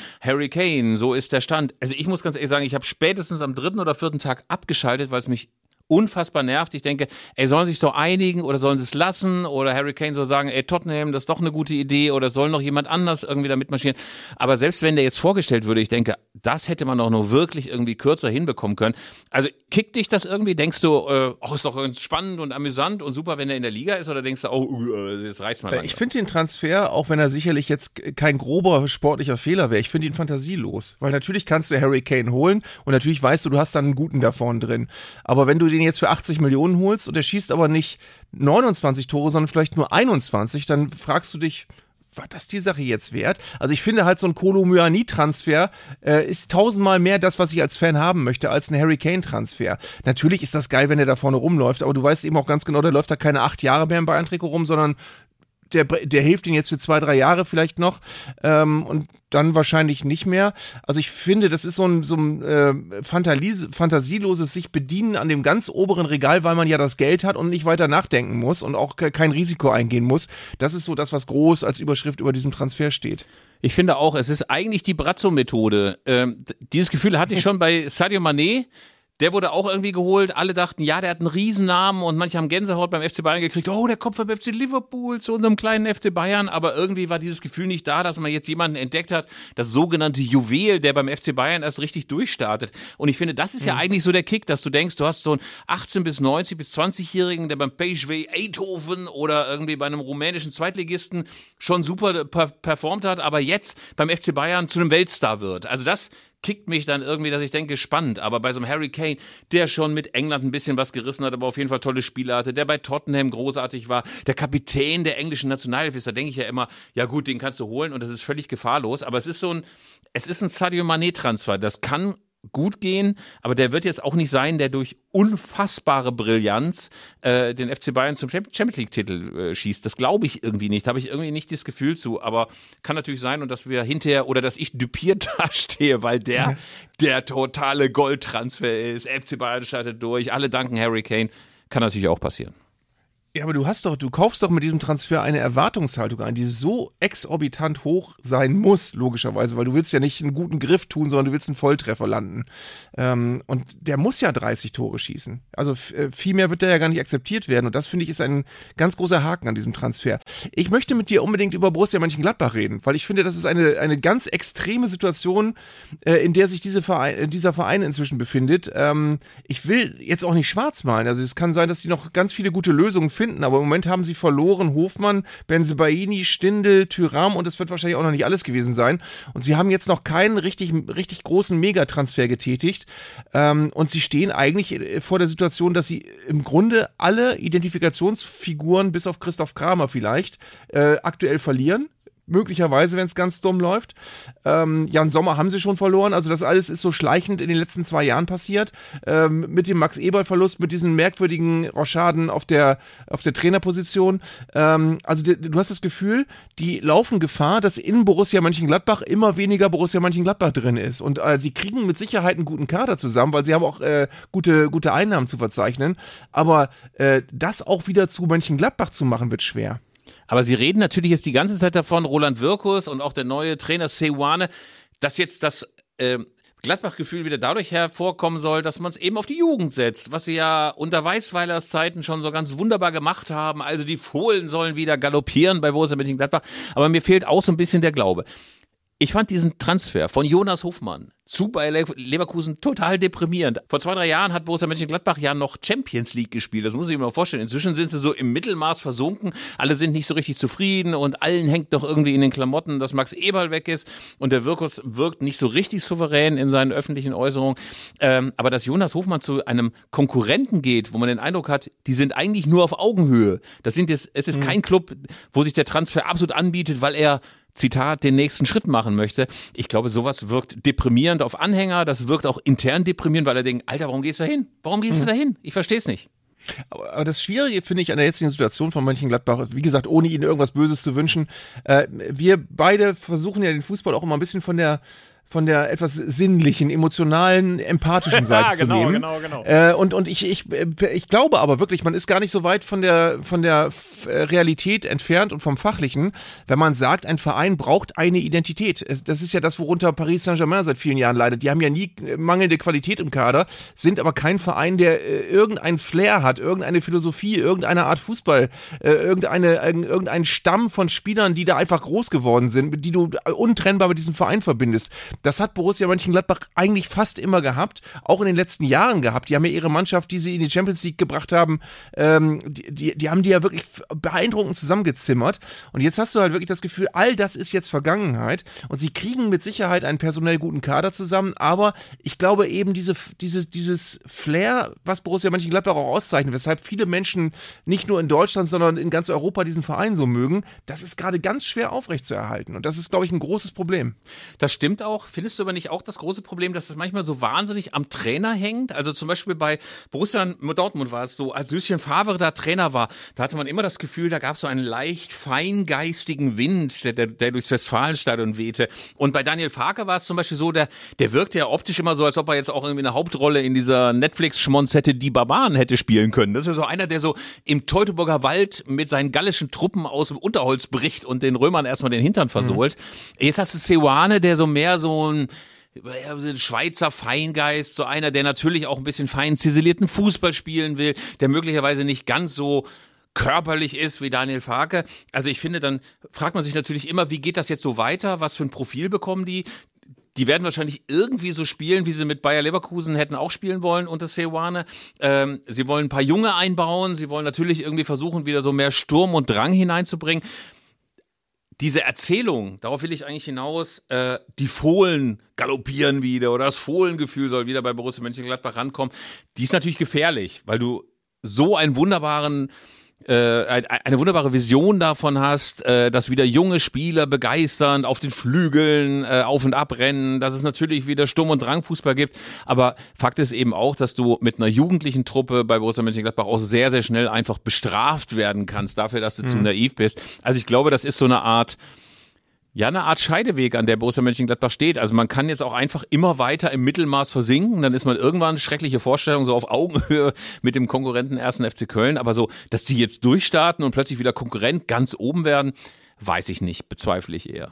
so ist der Stand. Also ich muss ganz ehrlich sagen, ich habe spätestens am dritten oder vierten Tag abgeschaltet, weil es mich unfassbar nervt. Ich denke, ey, sollen sie sich doch einigen oder sollen sie es lassen? Oder Harry Kane soll sagen, ey, Tottenham, das ist doch eine gute Idee oder soll noch jemand anders irgendwie da mitmarschieren? Aber selbst wenn der jetzt vorgestellt würde, ich denke, das hätte man doch nur wirklich irgendwie kürzer hinbekommen können. Also kickt dich das irgendwie? Denkst du, äh, oh, ist doch spannend und amüsant und super, wenn er in der Liga ist? Oder denkst du, oh, äh, das reizt mal Äh, Ich finde den Transfer, auch wenn er sicherlich jetzt kein grober sportlicher Fehler wäre, ich finde ihn fantasielos. Weil natürlich kannst du Harry Kane holen und natürlich weißt du, du hast dann einen guten da vorne drin. Aber wenn du den jetzt für 80 Millionen holst und er schießt aber nicht 29 Tore, sondern vielleicht nur 21, dann fragst du dich, war das die Sache jetzt wert? Also ich finde halt so ein Kolomyani-Transfer äh, ist tausendmal mehr das, was ich als Fan haben möchte, als ein Harry Kane-Transfer. Natürlich ist das geil, wenn er da vorne rumläuft, aber du weißt eben auch ganz genau, der läuft da keine acht Jahre mehr im Bayern-Trikot rum, sondern der, der hilft ihnen jetzt für zwei, drei Jahre vielleicht noch ähm, und dann wahrscheinlich nicht mehr. Also ich finde, das ist so ein, so ein äh, Fantasie, fantasieloses sich bedienen an dem ganz oberen Regal, weil man ja das Geld hat und nicht weiter nachdenken muss und auch ke- kein Risiko eingehen muss. Das ist so das, was groß als Überschrift über diesem Transfer steht. Ich finde auch, es ist eigentlich die Brazzo-Methode. Ähm, dieses Gefühl hatte ich schon bei Sadio Mané. Der wurde auch irgendwie geholt. Alle dachten, ja, der hat einen Riesennamen und manche haben Gänsehaut beim FC Bayern gekriegt. Oh, der kommt vom FC Liverpool zu unserem kleinen FC Bayern. Aber irgendwie war dieses Gefühl nicht da, dass man jetzt jemanden entdeckt hat, das sogenannte Juwel, der beim FC Bayern erst richtig durchstartet. Und ich finde, das ist ja eigentlich so der Kick, dass du denkst, du hast so einen 18 bis 90 bis 20-Jährigen, der beim PSV Eindhoven oder irgendwie bei einem rumänischen Zweitligisten schon super per performt hat, aber jetzt beim FC Bayern zu einem Weltstar wird. Also das kickt mich dann irgendwie, dass ich denke, spannend. Aber bei so einem Harry Kane, der schon mit England ein bisschen was gerissen hat, aber auf jeden Fall tolle Spiele hatte, der bei Tottenham großartig war, der Kapitän der englischen Nationalelf ist, da denke ich ja immer, ja gut, den kannst du holen und das ist völlig gefahrlos. Aber es ist so ein, es ist ein Sadio Mané-Transfer. Das kann gut gehen, aber der wird jetzt auch nicht sein, der durch unfassbare Brillanz äh, den FC Bayern zum Champions League-Titel äh, schießt. Das glaube ich irgendwie nicht, habe ich irgendwie nicht das Gefühl zu, aber kann natürlich sein und dass wir hinterher oder dass ich dupiert *laughs* dastehe, weil der der totale Goldtransfer ist. FC Bayern startet durch, alle danken Harry Kane. Kann natürlich auch passieren. Ja, aber du hast doch, du kaufst doch mit diesem Transfer eine Erwartungshaltung ein, die so exorbitant hoch sein muss, logischerweise, weil du willst ja nicht einen guten Griff tun, sondern du willst einen Volltreffer landen. Ähm, und der muss ja 30 Tore schießen. Also äh, viel mehr wird der ja gar nicht akzeptiert werden. Und das finde ich ist ein ganz großer Haken an diesem Transfer. Ich möchte mit dir unbedingt über Borussia Mönchengladbach reden, weil ich finde, das ist eine, eine ganz extreme Situation, äh, in der sich diese Verein, dieser Verein inzwischen befindet. Ähm, ich will jetzt auch nicht schwarz malen. Also es kann sein, dass die noch ganz viele gute Lösungen finden finden. Aber im Moment haben sie verloren Hofmann, Benzebaini, Stindel, Tyram und es wird wahrscheinlich auch noch nicht alles gewesen sein. Und sie haben jetzt noch keinen richtig, richtig großen Megatransfer getätigt. Ähm, und sie stehen eigentlich äh, vor der Situation, dass sie im Grunde alle Identifikationsfiguren, bis auf Christoph Kramer vielleicht, äh, aktuell verlieren möglicherweise, wenn es ganz dumm läuft. Ähm, Jan Sommer haben sie schon verloren. Also das alles ist so schleichend in den letzten zwei Jahren passiert. Ähm, mit dem Max Eberl-Verlust, mit diesen merkwürdigen Rochaden auf der, auf der Trainerposition. Ähm, also die, du hast das Gefühl, die laufen Gefahr, dass in Borussia Mönchengladbach immer weniger Borussia Mönchengladbach drin ist. Und äh, sie kriegen mit Sicherheit einen guten Kader zusammen, weil sie haben auch äh, gute, gute Einnahmen zu verzeichnen. Aber äh, das auch wieder zu Mönchengladbach zu machen, wird schwer. Aber Sie reden natürlich jetzt die ganze Zeit davon, Roland Wirkus und auch der neue Trainer Sewane, dass jetzt das äh, Gladbach-Gefühl wieder dadurch hervorkommen soll, dass man es eben auf die Jugend setzt, was sie ja unter Weißweilers Zeiten schon so ganz wunderbar gemacht haben. Also die Fohlen sollen wieder galoppieren bei Borussia Mönchengladbach. Aber mir fehlt auch so ein bisschen der Glaube. Ich fand diesen Transfer von Jonas Hofmann zu Bayer Leverkusen total deprimierend. Vor zwei, drei Jahren hat Borussia Mönchengladbach ja noch Champions League gespielt. Das muss ich mir mal vorstellen. Inzwischen sind sie so im Mittelmaß versunken. Alle sind nicht so richtig zufrieden und allen hängt doch irgendwie in den Klamotten, dass Max Eberl weg ist und der Wirkus wirkt nicht so richtig souverän in seinen öffentlichen Äußerungen. Ähm, aber dass Jonas Hofmann zu einem Konkurrenten geht, wo man den Eindruck hat, die sind eigentlich nur auf Augenhöhe. Das sind jetzt, es ist mhm. kein Club, wo sich der Transfer absolut anbietet, weil er Zitat, den nächsten Schritt machen möchte. Ich glaube, sowas wirkt deprimierend auf Anhänger, das wirkt auch intern deprimierend, weil er denkt, Alter, warum gehst du da hin? Warum gehst du da hin? Ich verstehe es nicht. Aber das Schwierige finde ich an der jetzigen Situation von Mönchengladbach, wie gesagt, ohne ihnen irgendwas Böses zu wünschen, äh, wir beide versuchen ja den Fußball auch immer ein bisschen von der von der etwas sinnlichen, emotionalen, empathischen *laughs* Seite genau, zu nehmen. Genau, genau. Äh, und und ich, ich, ich glaube aber wirklich, man ist gar nicht so weit von der, von der äh, Realität entfernt und vom Fachlichen, wenn man sagt, ein Verein braucht eine Identität. Das ist ja das, worunter Paris Saint-Germain seit vielen Jahren leidet. Die haben ja nie mangelnde Qualität im Kader, sind aber kein Verein, der äh, irgendein Flair hat, irgendeine Philosophie, irgendeine Art Fußball, äh, irgendeine, irgendein Stamm von Spielern, die da einfach groß geworden sind, die du untrennbar mit diesem Verein verbindest das hat Borussia Mönchengladbach eigentlich fast immer gehabt, auch in den letzten Jahren gehabt. Die haben ja ihre Mannschaft, die sie in die Champions League gebracht haben, ähm, die, die, die haben die ja wirklich beeindruckend zusammengezimmert. Und jetzt hast du halt wirklich das Gefühl, all das ist jetzt Vergangenheit und sie kriegen mit Sicherheit einen personell guten Kader zusammen, aber ich glaube eben diese, diese, dieses Flair, was Borussia Mönchengladbach auch auszeichnet, weshalb viele Menschen nicht nur in Deutschland, sondern in ganz Europa diesen Verein so mögen, das ist gerade ganz schwer aufrechtzuerhalten. Und das ist, glaube ich, ein großes Problem. Das stimmt auch. Findest du aber nicht auch das große Problem, dass es manchmal so wahnsinnig am Trainer hängt? Also zum Beispiel bei Borussia Dortmund war es so, als Lucien Favre da Trainer war, da hatte man immer das Gefühl, da gab es so einen leicht feingeistigen Wind, der, der, der durchs Westfalenstadion wehte. Und bei Daniel Farke war es zum Beispiel so, der, der wirkte ja optisch immer so, als ob er jetzt auch irgendwie eine Hauptrolle in dieser Netflix-Schmonzette Die Barbaren hätte spielen können. Das ist ja so einer, der so im Teutoburger Wald mit seinen gallischen Truppen aus dem Unterholz bricht und den Römern erstmal den Hintern versohlt. Mhm. Jetzt hast du Seoane, der so mehr so ein Schweizer Feingeist, so einer, der natürlich auch ein bisschen fein ziselierten Fußball spielen will, der möglicherweise nicht ganz so körperlich ist wie Daniel Farke. Also ich finde, dann fragt man sich natürlich immer, wie geht das jetzt so weiter? Was für ein Profil bekommen die? Die werden wahrscheinlich irgendwie so spielen, wie sie mit Bayer Leverkusen hätten auch spielen wollen unter Seoane. Ähm, sie wollen ein paar Junge einbauen. Sie wollen natürlich irgendwie versuchen, wieder so mehr Sturm und Drang hineinzubringen diese Erzählung, darauf will ich eigentlich hinaus, äh, die Fohlen galoppieren wieder oder das Fohlengefühl soll wieder bei Borussia Mönchengladbach rankommen, die ist natürlich gefährlich, weil du so einen wunderbaren eine wunderbare Vision davon hast, äh, dass wieder junge Spieler begeistern, auf den Flügeln äh, auf und ab rennen, dass es natürlich wieder Sturm- und Drangfußball gibt. Aber Fakt ist eben auch, dass du mit einer jugendlichen Truppe bei Borussia Mönchengladbach auch sehr, sehr schnell einfach bestraft werden kannst dafür, dass du mhm. zu naiv bist. Also ich glaube, das ist so eine Art ja, eine Art Scheideweg, an der Borussia Mönchengladbach steht. Also man kann jetzt auch einfach immer weiter im Mittelmaß versinken. Dann ist man irgendwann schreckliche Vorstellung, so auf Augenhöhe *laughs* mit dem Konkurrenten 1. FC Köln. Aber so, dass die jetzt durchstarten und plötzlich wieder Konkurrent ganz oben werden, weiß ich nicht, bezweifle ich eher.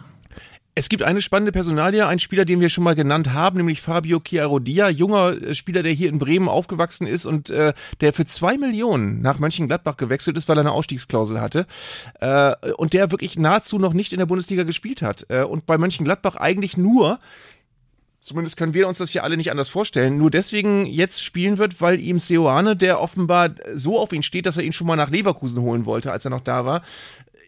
Es gibt eine spannende Personalie, ein Spieler, den wir schon mal genannt haben, nämlich Fabio Chiarodia, junger äh, Spieler, der hier in Bremen aufgewachsen ist und äh, der für zwei Millionen nach Mönchengladbach gewechselt ist, weil er eine Ausstiegsklausel hatte äh, und der wirklich nahezu noch nicht in der Bundesliga gespielt hat äh, und bei Mönchengladbach eigentlich nur Zumindest können wir uns das ja alle nicht anders vorstellen. Nur deswegen jetzt spielen wird, weil ihm Seoane, der offenbar so auf ihn steht, dass er ihn schon mal nach Leverkusen holen wollte, als er noch da war,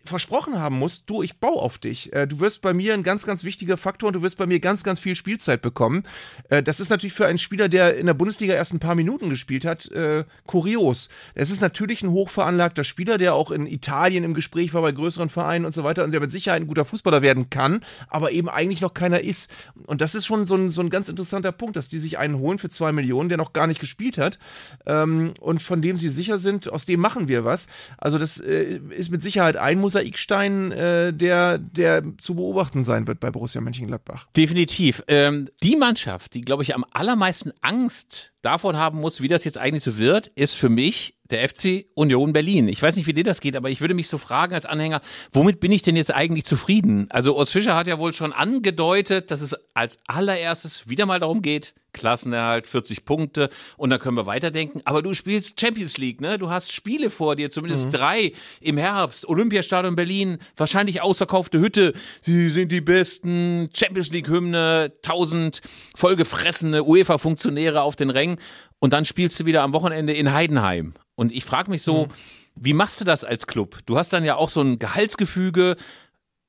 versprochen haben muss, du, ich baue auf dich. Äh, du wirst bei mir ein ganz, ganz wichtiger Faktor und du wirst bei mir ganz, ganz viel Spielzeit bekommen. Äh, das ist natürlich für einen Spieler, der in der Bundesliga erst ein paar Minuten gespielt hat, äh, kurios. Es ist natürlich ein hochveranlagter Spieler, der auch in Italien im Gespräch war bei größeren Vereinen und so weiter und der mit Sicherheit ein guter Fußballer werden kann, aber eben eigentlich noch keiner ist. Und das ist schon so ein, so ein ganz interessanter Punkt, dass die sich einen holen für zwei Millionen, der noch gar nicht gespielt hat ähm, und von dem sie sicher sind, aus dem machen wir was. Also das äh, ist mit Sicherheit ein Muss Mosaikstein, äh, der, der zu beobachten sein wird bei Borussia Mönchengladbach. Definitiv. Ähm, die Mannschaft, die, glaube ich, am allermeisten Angst davon haben muss, wie das jetzt eigentlich so wird, ist für mich der FC Union Berlin. Ich weiß nicht, wie dir das geht, aber ich würde mich so fragen als Anhänger, womit bin ich denn jetzt eigentlich zufrieden? Also Urs Fischer hat ja wohl schon angedeutet, dass es als allererstes wieder mal darum geht, Klassenerhalt, 40 Punkte und dann können wir weiterdenken. Aber du spielst Champions League, ne? Du hast Spiele vor dir, zumindest mhm. drei im Herbst. Olympiastadion Berlin, wahrscheinlich ausverkaufte Hütte. Sie sind die besten Champions League Hymne, tausend vollgefressene UEFA-Funktionäre auf den Rängen und dann spielst du wieder am Wochenende in Heidenheim. Und ich frage mich so, mhm. wie machst du das als Club? Du hast dann ja auch so ein Gehaltsgefüge,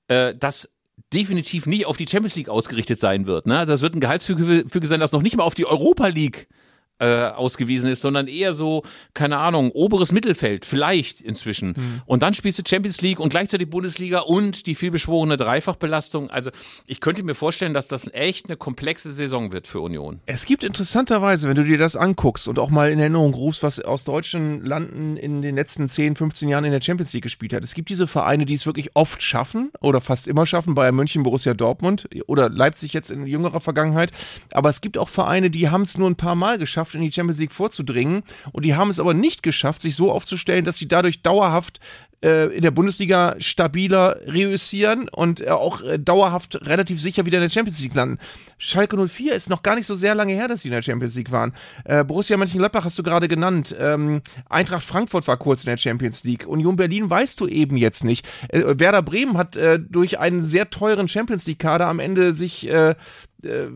äh, das definitiv nicht auf die Champions League ausgerichtet sein wird. Ne? Also es wird ein Gehaltsgefüge sein, das noch nicht mal auf die Europa League äh, ausgewiesen ist, sondern eher so, keine Ahnung, oberes Mittelfeld, vielleicht inzwischen. Mhm. Und dann spielst du Champions League und gleichzeitig Bundesliga und die vielbeschworene Dreifachbelastung. Also ich könnte mir vorstellen, dass das echt eine komplexe Saison wird für Union. Es gibt interessanterweise, wenn du dir das anguckst und auch mal in Erinnerung rufst, was aus deutschen Landen in den letzten 10, 15 Jahren in der Champions League gespielt hat. Es gibt diese Vereine, die es wirklich oft schaffen oder fast immer schaffen, Bayern München, Borussia Dortmund oder Leipzig jetzt in jüngerer Vergangenheit. Aber es gibt auch Vereine, die haben es nur ein paar Mal geschafft, geschafft, in die Champions League vorzudringen. Und die haben es aber nicht geschafft, sich so aufzustellen, dass sie dadurch dauerhaft äh, in der Bundesliga stabiler reüssieren und äh, auch äh, dauerhaft relativ sicher wieder in der Champions League landen. Schalke 04 ist noch gar nicht so sehr lange her, dass sie in der Champions League waren. Äh, Borussia Mönchengladbach hast du gerade genannt. Ähm, Eintracht Frankfurt war kurz in der Champions League. Union Berlin weißt du eben jetzt nicht. Äh, Werder Bremen hat äh, durch einen sehr teuren Champions League-Kader am Ende sich äh,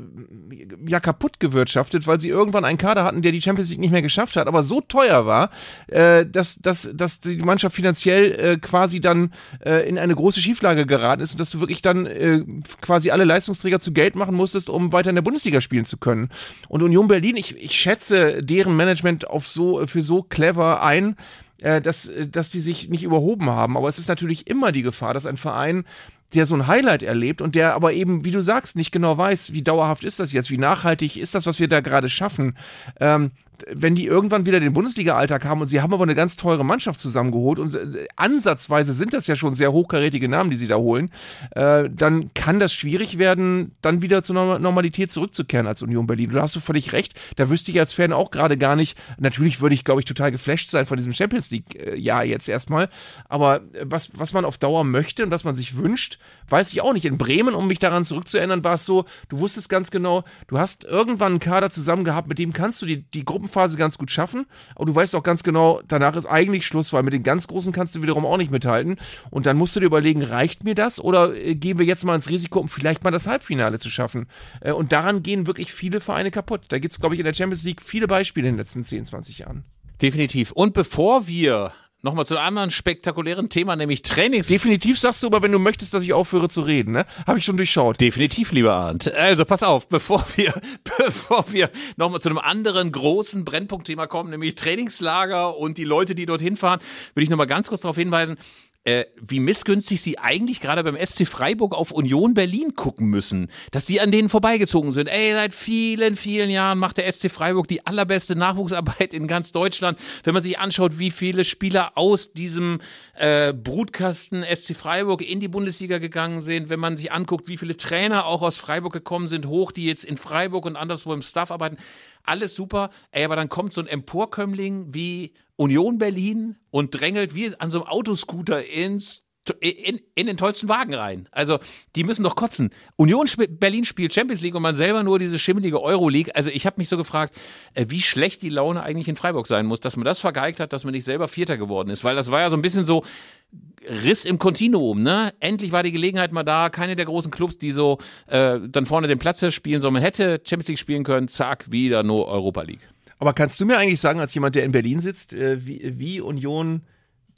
ja kaputt gewirtschaftet, weil sie irgendwann einen Kader hatten, der die Champions League nicht mehr geschafft hat, aber so teuer war, äh, dass, dass, dass die Mannschaft finanziell äh, quasi dann äh, in eine große Schieflage geraten ist und dass du wirklich dann äh, quasi alle Leistungsträger zu Geld machen musstest, um weiter in der Bundesliga spielen zu können. Und Union Berlin, ich, ich schätze deren Management auf so für so clever ein, äh, dass, dass die sich nicht überhoben haben. Aber es ist natürlich immer die Gefahr, dass ein Verein der so ein Highlight erlebt und der aber eben, wie du sagst, nicht genau weiß, wie dauerhaft ist das jetzt, wie nachhaltig ist das, was wir da gerade schaffen. Ähm, wenn die irgendwann wieder den Bundesliga-Alltag haben und sie haben aber eine ganz teure Mannschaft zusammengeholt und äh, ansatzweise sind das ja schon sehr hochkarätige Namen, die sie da holen, äh, dann kann das schwierig werden, dann wieder zur Normalität zurückzukehren als Union Berlin. Da hast du völlig recht. Da wüsste ich als Fan auch gerade gar nicht. Natürlich würde ich, glaube ich, total geflasht sein von diesem Champions League-Jahr jetzt erstmal. Aber äh, was, was man auf Dauer möchte und was man sich wünscht, weiß ich auch nicht. In Bremen, um mich daran zurückzuerinnern, war es so, du wusstest ganz genau, du hast irgendwann einen Kader zusammen gehabt, mit dem kannst du die, die Gruppen Gruppenphase ganz gut schaffen, aber du weißt auch ganz genau, danach ist eigentlich Schluss, weil mit den ganz Großen kannst du wiederum auch nicht mithalten. Und dann musst du dir überlegen, reicht mir das oder äh, gehen wir jetzt mal ins Risiko, um vielleicht mal das Halbfinale zu schaffen? Äh, und daran gehen wirklich viele Vereine kaputt. Da gibt es, glaube ich, in der Champions League viele Beispiele in den letzten 10, 20 Jahren. Definitiv. Und bevor wir nochmal zu einem anderen spektakulären Thema, nämlich Trainings. Definitiv sagst du aber, wenn du möchtest, dass ich aufhöre zu reden, ne? Habe ich schon durchschaut. Definitiv, lieber Arndt. Also pass auf, bevor wir, *laughs* bevor wir nochmal zu einem anderen großen Brennpunktthema kommen, nämlich Trainingslager und die Leute, die dorthin fahren, würde ich nochmal ganz kurz darauf hinweisen, äh, wie missgünstig sie eigentlich gerade beim SC Freiburg auf Union Berlin gucken müssen, dass die an denen vorbeigezogen sind. Ey, seit vielen, vielen Jahren macht der SC Freiburg die allerbeste Nachwuchsarbeit in ganz Deutschland. Wenn man sich anschaut, wie viele Spieler aus diesem äh, Brutkasten SC Freiburg in die Bundesliga gegangen sind, wenn man sich anguckt, wie viele Trainer auch aus Freiburg gekommen sind, hoch, die jetzt in Freiburg und anderswo im Staff arbeiten, alles super. Ey, aber dann kommt so ein Emporkömmling wie Union Berlin und drängelt wie an so einem Autoscooter ins in, in den tollsten Wagen rein. Also, die müssen doch kotzen. Union Sp Berlin spielt Champions League und man selber nur diese schimmelige Euroleague. Also, ich habe mich so gefragt, äh, wie schlecht die Laune eigentlich in Freiburg sein muss, dass man das vergeigt hat, dass man nicht selber Vierter geworden ist. Weil das war ja so ein bisschen so Riss im Kontinuum, ne? Endlich war die Gelegenheit mal da. Keine der großen Clubs, die so äh, dann vorne den Platz spielen, sondern man hätte Champions League spielen können. Zack, wieder nur Europa League. Aber kannst du mir eigentlich sagen, als jemand, der in Berlin sitzt, äh, wie, wie Union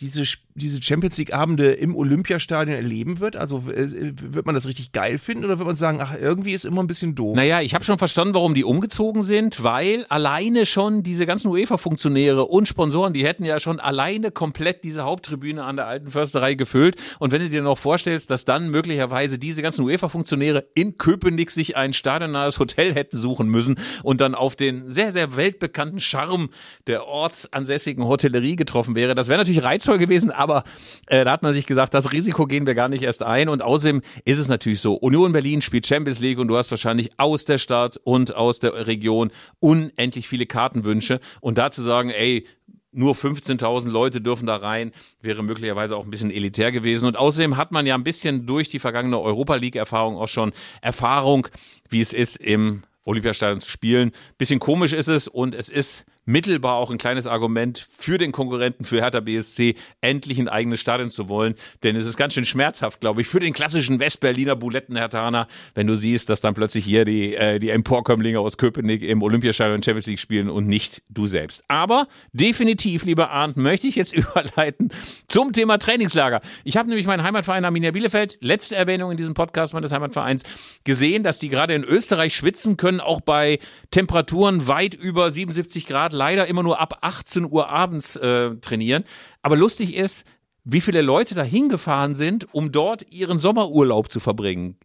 diese, diese Champions League-Abende im Olympiastadion erleben wird? Also äh, wird man das richtig geil finden oder wird man sagen, ach, irgendwie ist immer ein bisschen doof? Naja, ich habe schon verstanden, warum die umgezogen sind, weil alleine schon diese ganzen UEFA-Funktionäre und Sponsoren, die hätten ja schon alleine komplett diese Haupttribüne an der alten Försterei gefüllt. Und wenn du dir noch vorstellst, dass dann möglicherweise diese ganzen UEFA-Funktionäre in Köpenick sich ein stadionnahes Hotel hätten suchen müssen und dann auf den sehr, sehr weltbekannten Charme der ortsansässigen Hotellerie getroffen wäre, das wäre natürlich reizvoll reizvoll gewesen, aber äh, da hat man sich gesagt, das Risiko gehen wir gar nicht erst ein. Und außerdem ist es natürlich so, Union Berlin spielt Champions League und du hast wahrscheinlich aus der Stadt und aus der Region unendlich viele Kartenwünsche. Und da zu sagen, ey, nur 15.000 Leute dürfen da rein, wäre möglicherweise auch ein bisschen elitär gewesen. Und außerdem hat man ja ein bisschen durch die vergangene Europa League-Erfahrung auch schon Erfahrung, wie es ist, im Olympiastadion zu spielen. Bisschen komisch ist es und es ist mittelbar auch ein kleines Argument für den Konkurrenten, für Hertha BSC, endlich ein eigenes Stadion zu wollen. Denn es ist ganz schön schmerzhaft, glaube ich, für den klassischen Westberliner Buletten-Hertaner, wenn du siehst, dass dann plötzlich hier die, äh, die Emporkömmlinge aus Köpenick im Olympiastadion Champions League spielen und nicht du selbst. Aber definitiv, lieber Arndt, möchte ich jetzt *laughs* überleiten zum Thema Trainingslager. Ich habe nämlich meinen Heimatverein Arminia Bielefeld, letzte Erwähnung in diesem Podcast meines Heimatvereins, gesehen, dass die gerade in Österreich schwitzen können, auch bei Temperaturen weit über 77 Grad leider immer nur ab 18 Uhr abends äh, trainieren. Aber lustig ist, wie viele Leute da hingefahren sind, um dort ihren Sommerurlaub zu verbringen.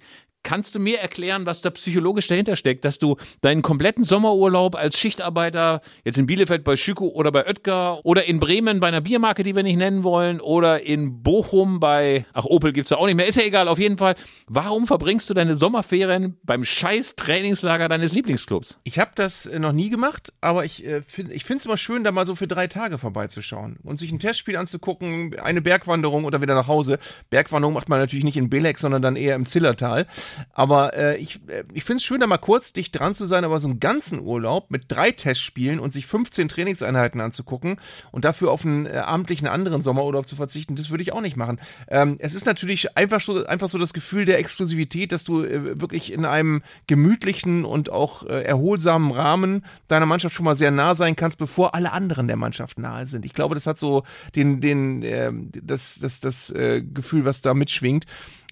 Kannst du mir erklären, was da psychologisch dahinter steckt, dass du deinen kompletten Sommerurlaub als Schichtarbeiter jetzt in Bielefeld bei Schüko oder bei Oetker oder in Bremen bei einer Biermarke, die wir nicht nennen wollen, oder in Bochum bei, ach Opel gibt's da auch nicht mehr, ist ja egal, auf jeden Fall. Warum verbringst du deine Sommerferien beim scheiß Trainingslager deines Lieblingsclubs? Ich habe das äh, noch nie gemacht, aber ich äh, ich finde es immer schön, da mal so für drei Tage vorbeizuschauen und sich ein Testspiel anzugucken, eine Bergwanderung oder wieder nach Hause. Bergwanderung macht man natürlich nicht in Belek, sondern dann eher im Zillertal. Aber äh, ich, äh, ich finde es schön, da mal kurz dicht dran zu sein, aber so einen ganzen Urlaub mit drei Testspielen und sich 15 Trainingseinheiten anzugucken und dafür auf einen äh, abendlichen anderen Sommerurlaub zu verzichten, das würde ich auch nicht machen. Ähm, es ist natürlich einfach so, einfach so das Gefühl der Exklusivität, dass du äh, wirklich in einem gemütlichen und auch äh, erholsamen Rahmen deiner Mannschaft schon mal sehr nah sein kannst, bevor alle anderen der Mannschaft nahe sind. Ich glaube, das hat so den, den, äh, das, das, das äh, Gefühl, was da mitschwingt.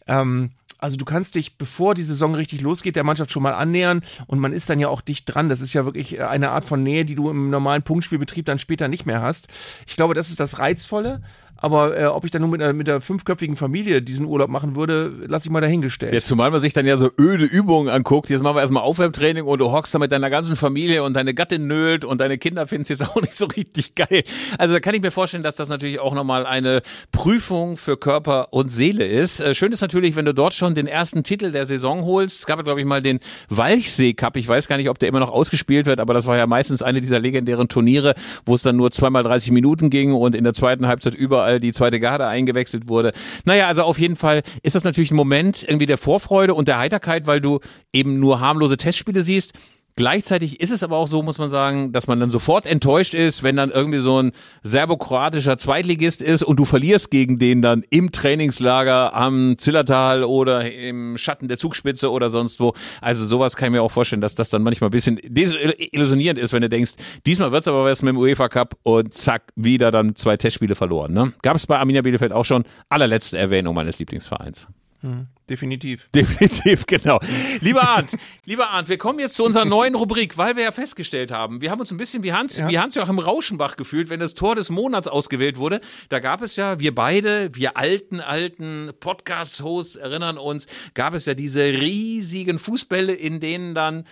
Ähm, also du kannst dich, bevor die Saison richtig losgeht, der Mannschaft schon mal annähern und man ist dann ja auch dicht dran. Das ist ja wirklich äh, eine Art von Nähe, die du im normalen Punktspielbetrieb dann später nicht mehr hast. Ich glaube, das ist das Reizvolle. Aber äh, ob ich dann nur mit einer, mit einer fünfköpfigen Familie diesen Urlaub machen würde, lasse ich mal dahingestellt. Ja, zumal man sich dann ja so öde Übungen anguckt. Jetzt machen wir erstmal Aufwärmtraining und du hockst da mit deiner ganzen Familie und deine Gattin nölt und deine Kinder finden es jetzt auch *laughs* nicht so richtig geil. Also da kann ich mir vorstellen, dass das natürlich auch nochmal eine Prüfung für Körper und Seele ist. Äh, schön ist natürlich, wenn du dort schon den ersten Titel der Saison holst. Es gab ja, glaube ich, mal den Walchsee Cup. Ich weiß gar nicht, ob der immer noch ausgespielt wird, aber das war ja meistens eine dieser legendären Turniere, wo es dann nur zweimal 30 Minuten ging und in der zweiten Halbzeit überall überall die zweite Garde eingewechselt wurde. Naja, also auf jeden Fall ist das natürlich ein Moment irgendwie der Vorfreude und der Heiterkeit, weil du eben nur harmlose Testspiele siehst. Gleichzeitig ist es aber auch so, muss man sagen, dass man dann sofort enttäuscht ist, wenn dann irgendwie so ein serbokroatischer Zweitligist ist und du verlierst gegen den dann im Trainingslager am Zillertal oder im Schatten der Zugspitze oder sonst wo. Also sowas kann ich mir auch vorstellen, dass das dann manchmal ein bisschen desillusionierend ist, wenn du denkst, diesmal wird's aber was mit dem UEFA Cup und zack, wieder dann zwei Testspiele verloren. Ne? Gab es bei Arminia Bielefeld auch schon. Allerletzte Erwähnung meines Lieblingsvereins. Hm, definitiv. *laughs* Definitiv, genau. Lieber Arndt, *laughs* lieber Arndt, wir kommen jetzt zu unserer neuen Rubrik, weil wir ja festgestellt haben, wir haben uns ein bisschen wie Hans, ja. wie Hans ja auch im Rauschenbach gefühlt, wenn das Tor des Monats ausgewählt wurde. Da gab es ja, wir beide, wir alten, alten Podcast-Hosts erinnern uns, gab es ja diese riesigen Fußbälle, in denen dann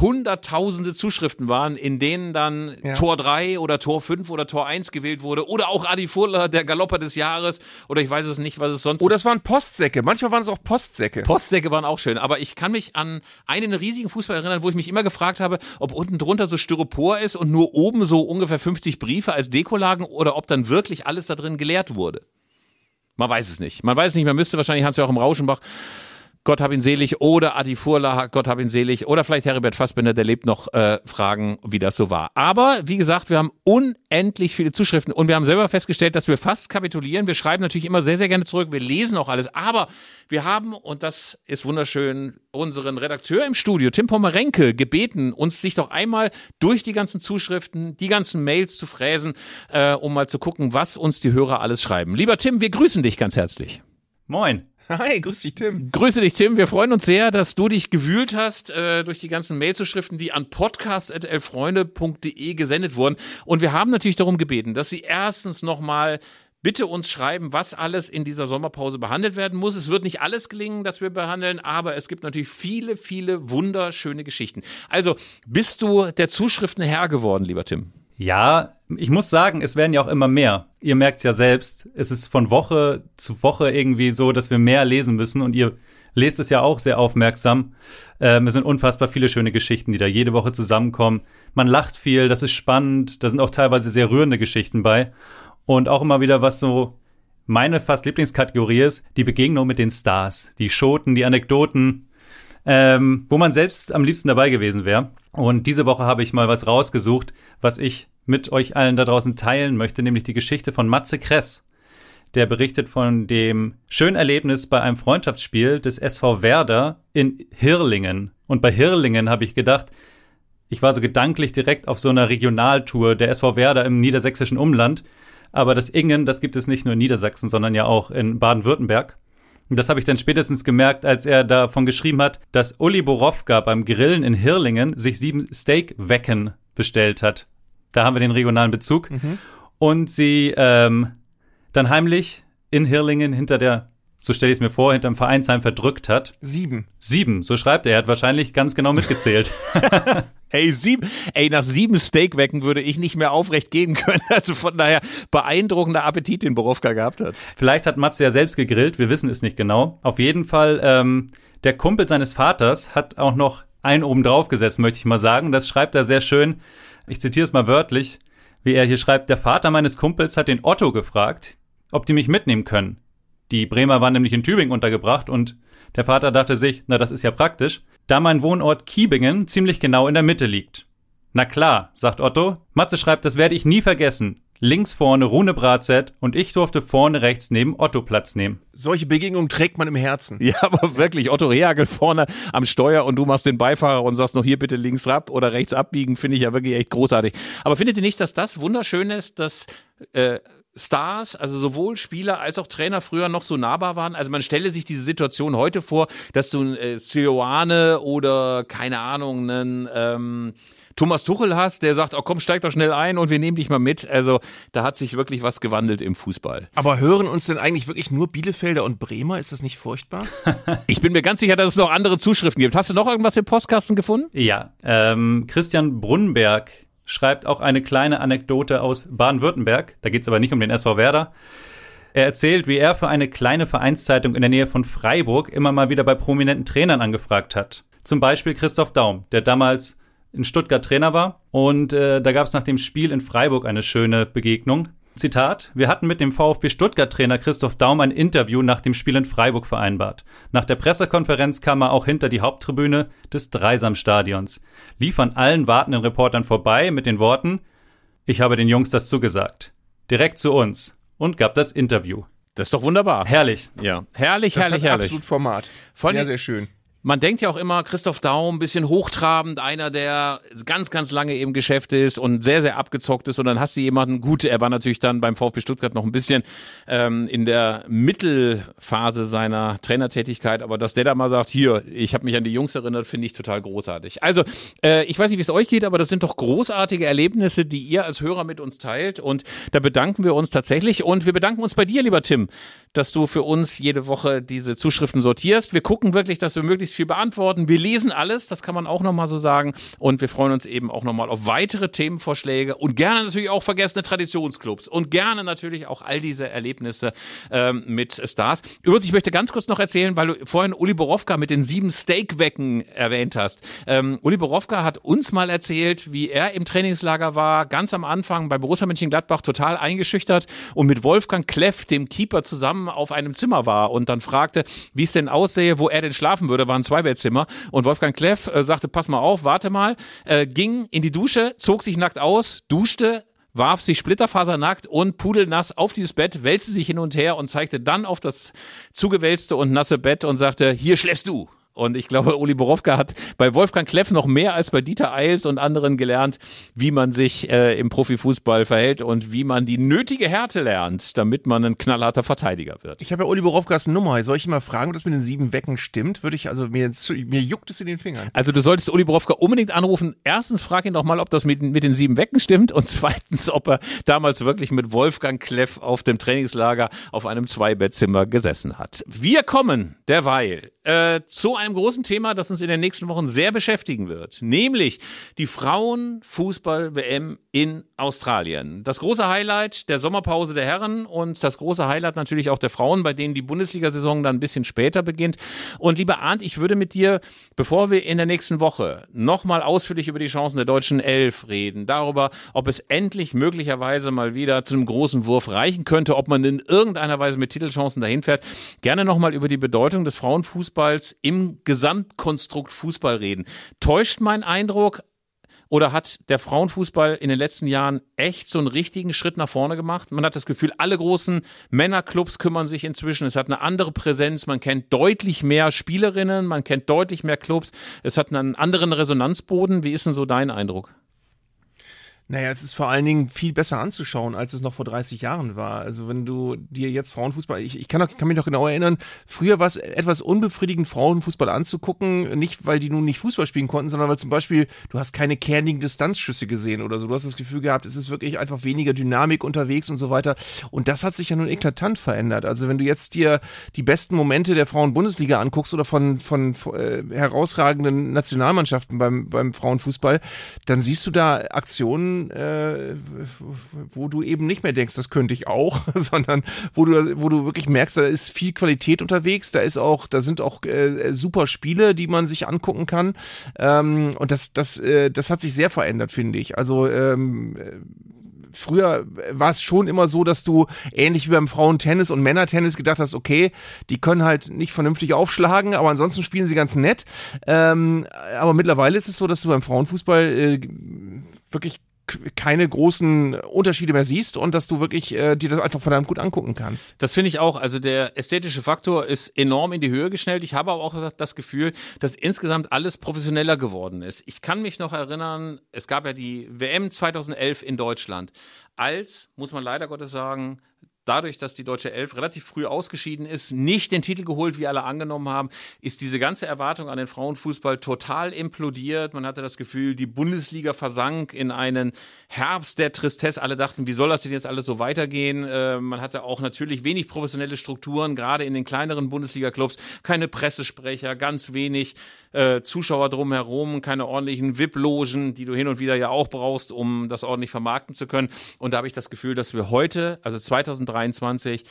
hunderttausende Zuschriften waren, in denen dann ja. Tor 3 oder Tor 5 oder Tor 1 gewählt wurde oder auch Adi Furler, der Galopper des Jahres oder ich weiß es nicht, was es sonst Oder oh, es waren Postsäcke, manchmal waren es auch Postsäcke. Postsäcke waren auch schön, aber ich kann mich an einen riesigen Fußball erinnern, wo ich mich immer gefragt habe, ob unten drunter so Styropor ist und nur oben so ungefähr 50 Briefe als Deko lagen oder ob dann wirklich alles da drin geleert wurde. Man weiß es nicht. Man weiß es nicht, man müsste wahrscheinlich Hans-Joachim im Rauschenbach Gott hab ihn selig oder Adi Furla, Gott hab ihn selig oder vielleicht Heribert Fassbender, der lebt noch, äh, fragen, wie das so war. Aber wie gesagt, wir haben unendlich viele Zuschriften und wir haben selber festgestellt, dass wir fast kapitulieren. Wir schreiben natürlich immer sehr, sehr gerne zurück, wir lesen auch alles, aber wir haben, und das ist wunderschön, unseren Redakteur im Studio, Tim Pommerenke, gebeten, uns sich doch einmal durch die ganzen Zuschriften, die ganzen Mails zu fräsen, äh, um mal zu gucken, was uns die Hörer alles schreiben. Lieber Tim, wir grüßen dich ganz herzlich. Moin. Hi, grüß dich, Tim. Grüße dich, Tim. Wir freuen uns sehr, dass du dich gewühlt hast äh, durch die ganzen Mailzuschriften, die an podcast.elfreunde.de gesendet wurden. Und wir haben natürlich darum gebeten, dass Sie erstens nochmal bitte uns schreiben, was alles in dieser Sommerpause behandelt werden muss. Es wird nicht alles gelingen, dass wir behandeln, aber es gibt natürlich viele, viele wunderschöne Geschichten. Also, bist du der Zuschriften Herr geworden, lieber Tim? Ja, ich muss sagen, es werden ja auch immer mehr. Ihr merkt ja selbst, es ist von Woche zu Woche irgendwie so, dass wir mehr lesen müssen und ihr lest es ja auch sehr aufmerksam. Ähm, es sind unfassbar viele schöne Geschichten, die da jede Woche zusammenkommen. Man lacht viel, das ist spannend, da sind auch teilweise sehr rührende Geschichten bei. Und auch immer wieder, was so meine fast Lieblingskategorie ist, die Begegnung mit den Stars, die Schoten, die Anekdoten, ähm, wo man selbst am liebsten dabei gewesen wäre. Und diese Woche habe ich mal was rausgesucht, was ich mit euch allen da draußen teilen möchte, nämlich die Geschichte von Matze Kress. Der berichtet von dem schönen Erlebnis bei einem Freundschaftsspiel des SV Werder in Hirlingen. Und bei Hirlingen habe ich gedacht, ich war so gedanklich direkt auf so einer Regionaltour der SV Werder im niedersächsischen Umland. Aber das Ingen, das gibt es nicht nur in Niedersachsen, sondern ja auch in Baden-Württemberg. Das habe ich dann spätestens gemerkt, als er davon geschrieben hat, dass Uli Borowka beim Grillen in Hirlingen sich sieben Steakwecken bestellt hat. Da haben wir den regionalen Bezug. Mhm. Und sie ähm, dann heimlich in Hirlingen hinter der, so stelle ich es mir vor, hinterm Vereinsheim verdrückt hat. Sieben. Sieben, so schreibt er. Er hat wahrscheinlich ganz genau mitgezählt. *laughs* *laughs* Ey, sieben, ey, nach sieben Steakwecken würde ich nicht mehr aufrecht gehen können. Also von daher beeindruckender Appetit, den Borowka gehabt hat. Vielleicht hat Matze ja selbst gegrillt, wir wissen es nicht genau. Auf jeden Fall, ähm, der Kumpel seines Vaters hat auch noch einen oben drauf gesetzt, möchte ich mal sagen. Das schreibt er sehr schön. Ich zitiere es mal wörtlich, wie er hier schreibt, der Vater meines Kumpels hat den Otto gefragt, ob die mich mitnehmen können. Die Bremer waren nämlich in Tübingen untergebracht und der Vater dachte sich, na das ist ja praktisch, da mein Wohnort Kiebingen ziemlich genau in der Mitte liegt. Na klar, sagt Otto. Matze schreibt, das werde ich nie vergessen. Links vorne Rune Bratzett und ich durfte vorne rechts neben Otto Platz nehmen. Solche Begegnungen trägt man im Herzen. Ja, aber wirklich, Otto Rehagel vorne am Steuer und du machst den Beifahrer und sagst noch hier bitte links ab oder rechts abbiegen, finde ich ja wirklich echt großartig. Aber findet ihr nicht, dass das wunderschön ist, dass äh, Stars, also sowohl Spieler als auch Trainer früher noch so nahbar waren. Also man stelle sich diese Situation heute vor, dass du ein äh, Sioane oder keine Ahnung, einen ähm, Thomas Tuchel hast, der sagt, oh komm, steig doch schnell ein und wir nehmen dich mal mit. Also da hat sich wirklich was gewandelt im Fußball. Aber hören uns denn eigentlich wirklich nur Bielefelder und Bremer? Ist das nicht furchtbar? *laughs* ich bin mir ganz sicher, dass es noch andere Zuschriften gibt. Hast du noch irgendwas für Postkasten gefunden? Ja, ähm, Christian Brunnenberg schreibt auch eine kleine Anekdote aus Baden-Württemberg. Da geht es aber nicht um den SV Werder. Er erzählt, wie er für eine kleine Vereinszeitung in der Nähe von Freiburg immer mal wieder bei prominenten Trainern angefragt hat. Zum Beispiel Christoph Daum, der damals in Stuttgart Trainer war. Und äh, da gab es nach dem Spiel in Freiburg eine schöne Begegnung. Zitat, wir hatten mit dem VfB Stuttgart-Trainer Christoph Daum ein Interview nach dem Spiel in Freiburg vereinbart. Nach der Pressekonferenz kam er auch hinter die Haupttribüne des Dreisamstadions, lief an allen wartenden Reportern vorbei mit den Worten, ich habe den Jungs das zugesagt. Direkt zu uns und gab das Interview. Das ist doch wunderbar. Herrlich. Ja, herrlich, Das herrlich, hat herrlich. absolut Format. Vor sehr, sehr schön. Man denkt ja auch immer, Christoph Daum, bisschen hochtrabend, einer, der ganz, ganz lange im Geschäft ist und sehr, sehr abgezockt ist. Und dann hast du jemanden, gut, er war natürlich dann beim VfB Stuttgart noch ein bisschen ähm, in der Mittelphase seiner Trainertätigkeit, aber dass der da mal sagt, hier, ich habe mich an die Jungs erinnert, finde ich total großartig. Also, äh, ich weiß nicht, wie es euch geht, aber das sind doch großartige Erlebnisse, die ihr als Hörer mit uns teilt. Und da bedanken wir uns tatsächlich. Und wir bedanken uns bei dir, lieber Tim, dass du für uns jede Woche diese Zuschriften sortierst. Wir gucken wirklich, dass wir möglichst viel beantworten. Wir lesen alles, das kann man auch nochmal so sagen. Und wir freuen uns eben auch nochmal auf weitere Themenvorschläge und gerne natürlich auch vergessene Traditionsclubs und gerne natürlich auch all diese Erlebnisse ähm, mit Stars. Übrigens, ich möchte ganz kurz noch erzählen, weil du vorhin Uli Borowka mit den sieben Steakwecken erwähnt hast. Ähm, Uli Borowka hat uns mal erzählt, wie er im Trainingslager war, ganz am Anfang bei Borussia Mönchengladbach total eingeschüchtert und mit Wolfgang Kleff, dem Keeper, zusammen auf einem Zimmer war und dann fragte, wie es denn aussähe, wo er denn schlafen würde, war ein Zweibettzimmer. Und Wolfgang Kleff äh, sagte, pass mal auf, warte mal, äh, ging in die Dusche, zog sich nackt aus, duschte, warf sich splitterfasernackt und pudelnass auf dieses Bett, wälzte sich hin und her und zeigte dann auf das zugewälzte und nasse Bett und sagte, hier schläfst du. Und ich glaube, Uli Borowka hat bei Wolfgang Kleff noch mehr als bei Dieter Eils und anderen gelernt, wie man sich äh, im Profifußball verhält und wie man die nötige Härte lernt, damit man ein knallharter Verteidiger wird. Ich habe ja Uli Borowkas Nummer. Soll ich ihn mal fragen, ob das mit den sieben Wecken stimmt? Würde ich, also mir, mir juckt es in den Fingern. Also du solltest Uli Borowka unbedingt anrufen. Erstens frag ihn doch mal, ob das mit, mit den sieben Wecken stimmt und *laughs* zweitens, ob er damals wirklich mit Wolfgang Kleff auf dem Trainingslager auf einem Zweibettzimmer gesessen hat. Wir kommen derweil äh, zu einem großen Thema, das uns in den nächsten Wochen sehr beschäftigen wird, nämlich die Frauenfußball-WM in Australien. Das große Highlight der Sommerpause der Herren und das große Highlight natürlich auch der Frauen, bei denen die Bundesliga-Saison dann ein bisschen später beginnt. Und lieber Arndt, ich würde mit dir, bevor wir in der nächsten Woche nochmal ausführlich über die Chancen der deutschen Elf reden, darüber, ob es endlich möglicherweise mal wieder zu einem großen Wurf reichen könnte, ob man in irgendeiner Weise mit Titelchancen dahin fährt, gerne nochmal über die Bedeutung des Frauenfußballs im Gesamtkonstrukt Fußball reden. Täuscht mein Eindruck, oder hat der Frauenfußball in den letzten Jahren echt so einen richtigen Schritt nach vorne gemacht? Man hat das Gefühl, alle großen Männerclubs kümmern sich inzwischen. Es hat eine andere Präsenz. Man kennt deutlich mehr Spielerinnen. Man kennt deutlich mehr Clubs. Es hat einen anderen Resonanzboden. Wie ist denn so dein Eindruck? Naja, es ist vor allen Dingen viel besser anzuschauen, als es noch vor 30 Jahren war. Also wenn du dir jetzt Frauenfußball, ich, ich kann, doch, kann mich noch genau erinnern, früher war es etwas unbefriedigend, Frauenfußball anzugucken, nicht weil die nun nicht Fußball spielen konnten, sondern weil zum Beispiel du hast keine kernigen Distanzschüsse gesehen oder so. Du hast das Gefühl gehabt, es ist wirklich einfach weniger Dynamik unterwegs und so weiter. Und das hat sich ja nun eklatant verändert. Also wenn du jetzt dir die besten Momente der Frauen-Bundesliga anguckst oder von, von äh, herausragenden Nationalmannschaften beim, beim Frauenfußball, dann siehst du da Aktionen, äh, wo du eben nicht mehr denkst, das könnte ich auch, *laughs* sondern wo du, wo du wirklich merkst, da ist viel Qualität unterwegs, da ist auch, da sind auch äh, super Spiele, die man sich angucken kann. Ähm, und das, das, äh, das hat sich sehr verändert, finde ich. Also ähm, früher war es schon immer so, dass du ähnlich wie beim Frauentennis und Männertennis gedacht hast, okay, die können halt nicht vernünftig aufschlagen, aber ansonsten spielen sie ganz nett. Ähm, aber mittlerweile ist es so, dass du beim Frauenfußball äh, wirklich keine großen Unterschiede mehr siehst und dass du wirklich äh, dir das einfach verdammt gut angucken kannst. Das finde ich auch. Also der ästhetische Faktor ist enorm in die Höhe geschnellt. Ich habe aber auch das Gefühl, dass insgesamt alles professioneller geworden ist. Ich kann mich noch erinnern, es gab ja die WM 2011 in Deutschland. Als, muss man leider Gottes sagen, dadurch, dass die deutsche Elf relativ früh ausgeschieden ist, nicht den Titel geholt, wie alle angenommen haben, ist diese ganze Erwartung an den Frauenfußball total implodiert. Man hatte das Gefühl, die Bundesliga versank in einen Herbst der Tristesse. Alle dachten, wie soll das denn jetzt alles so weitergehen? Äh, man hatte auch natürlich wenig professionelle Strukturen, gerade in den kleineren Bundesliga-Clubs. Keine Pressesprecher, ganz wenig äh, Zuschauer drumherum, keine ordentlichen VIP-Logen, die du hin und wieder ja auch brauchst, um das ordentlich vermarkten zu können. Und da habe ich das Gefühl, dass wir heute, also 2023,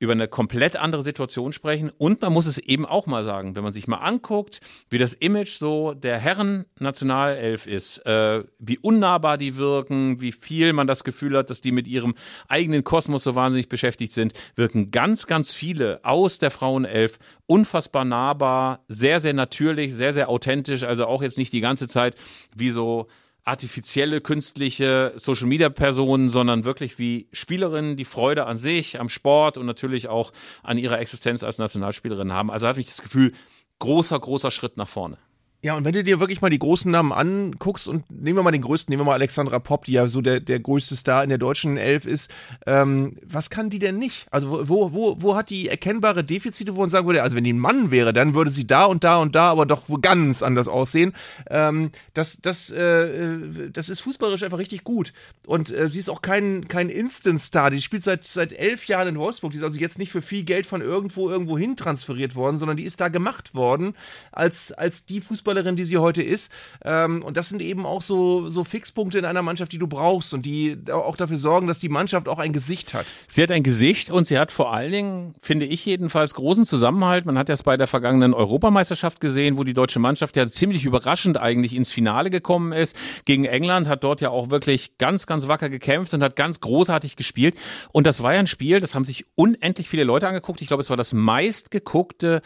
über eine komplett andere Situation sprechen. Und man muss es eben auch mal sagen, wenn man sich mal anguckt, wie das Image so der Herren-Nationalelf ist, äh, wie unnahbar die wirken, wie viel man das Gefühl hat, dass die mit ihrem eigenen Kosmos so wahnsinnig beschäftigt sind, wirken ganz, ganz viele aus der Frauenelf unfassbar nahbar, sehr, sehr natürlich, sehr, sehr authentisch, also auch jetzt nicht die ganze Zeit wie so artifizielle, künstliche Social-Media-Personen, sondern wirklich wie Spielerinnen, die Freude an sich, am Sport und natürlich auch an ihrer Existenz als Nationalspielerin haben. Also hatte ich das Gefühl, großer, großer Schritt nach vorne. Ja, und wenn du dir wirklich mal die großen Namen anguckst und nehmen wir mal den größten, nehmen wir mal Alexandra Popp, die ja so der, der größte Star in der deutschen Elf ist, ähm, was kann die denn nicht? Also wo, wo, wo hat die erkennbare Defizite, wo man sagen würde, also wenn die ein Mann wäre, dann würde sie da und da und da aber doch ganz anders aussehen. Ähm, das, das, äh, das ist fußballerisch einfach richtig gut. Und äh, sie ist auch kein, kein Instant-Star, die spielt seit, seit elf Jahren in Wolfsburg, die ist also jetzt nicht für viel Geld von irgendwo irgendwo hin transferiert worden, sondern die ist da gemacht worden als, als die Fußballerin, Fußballerin, die sie heute ist. Ähm, und das sind eben auch so, so Fixpunkte in einer Mannschaft, die du brauchst und die auch dafür sorgen, dass die Mannschaft auch ein Gesicht hat. Sie hat ein Gesicht und sie hat vor allen Dingen, finde ich jedenfalls, großen Zusammenhalt. Man hat das bei der vergangenen Europameisterschaft gesehen, wo die deutsche Mannschaft ja ziemlich überraschend eigentlich ins Finale gekommen ist. Gegen England hat dort ja auch wirklich ganz, ganz wacker gekämpft und hat ganz großartig gespielt. Und das war ja ein Spiel, das haben sich unendlich viele Leute angeguckt. Ich glaube, es war das meistgeguckte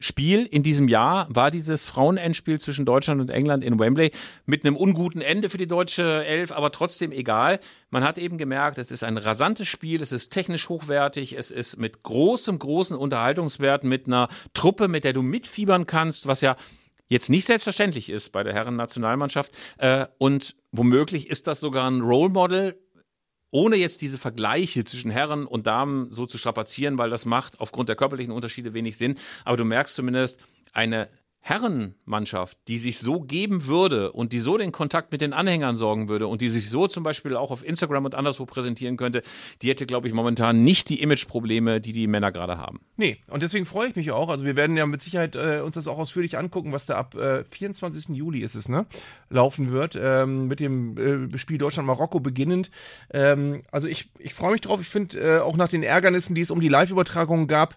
Spiel in diesem Jahr war dieses Frauenendspiel zwischen Deutschland und England in Wembley mit einem unguten Ende für die deutsche Elf, aber trotzdem egal. Man hat eben gemerkt, es ist ein rasantes Spiel, es ist technisch hochwertig, es ist mit großem, großen Unterhaltungswert, mit einer Truppe, mit der du mitfiebern kannst, was ja jetzt nicht selbstverständlich ist bei der Herren-Nationalmannschaft. Äh, und womöglich ist das sogar ein Role Model ohne jetzt diese Vergleiche zwischen Herren und Damen so zu strapazieren, weil das macht aufgrund der körperlichen Unterschiede wenig Sinn. Aber du merkst zumindest eine Herrenmannschaft, die sich so geben würde und die so den Kontakt mit den Anhängern sorgen würde und die sich so zum Beispiel auch auf Instagram und anderswo präsentieren könnte, die hätte, glaube ich, momentan nicht die Imageprobleme, die die Männer gerade haben. Nee, und deswegen freue ich mich auch. Also wir werden ja mit Sicherheit äh, uns das auch ausführlich angucken, was da ab äh, 24. Juli ist es, ne? Laufen wird, ähm, mit dem äh, Spiel Deutschland-Marokko beginnend. Ähm, also ich, ich freue mich drauf. Ich finde äh, auch nach den Ärgernissen, die es um die Live-Übertragungen gab,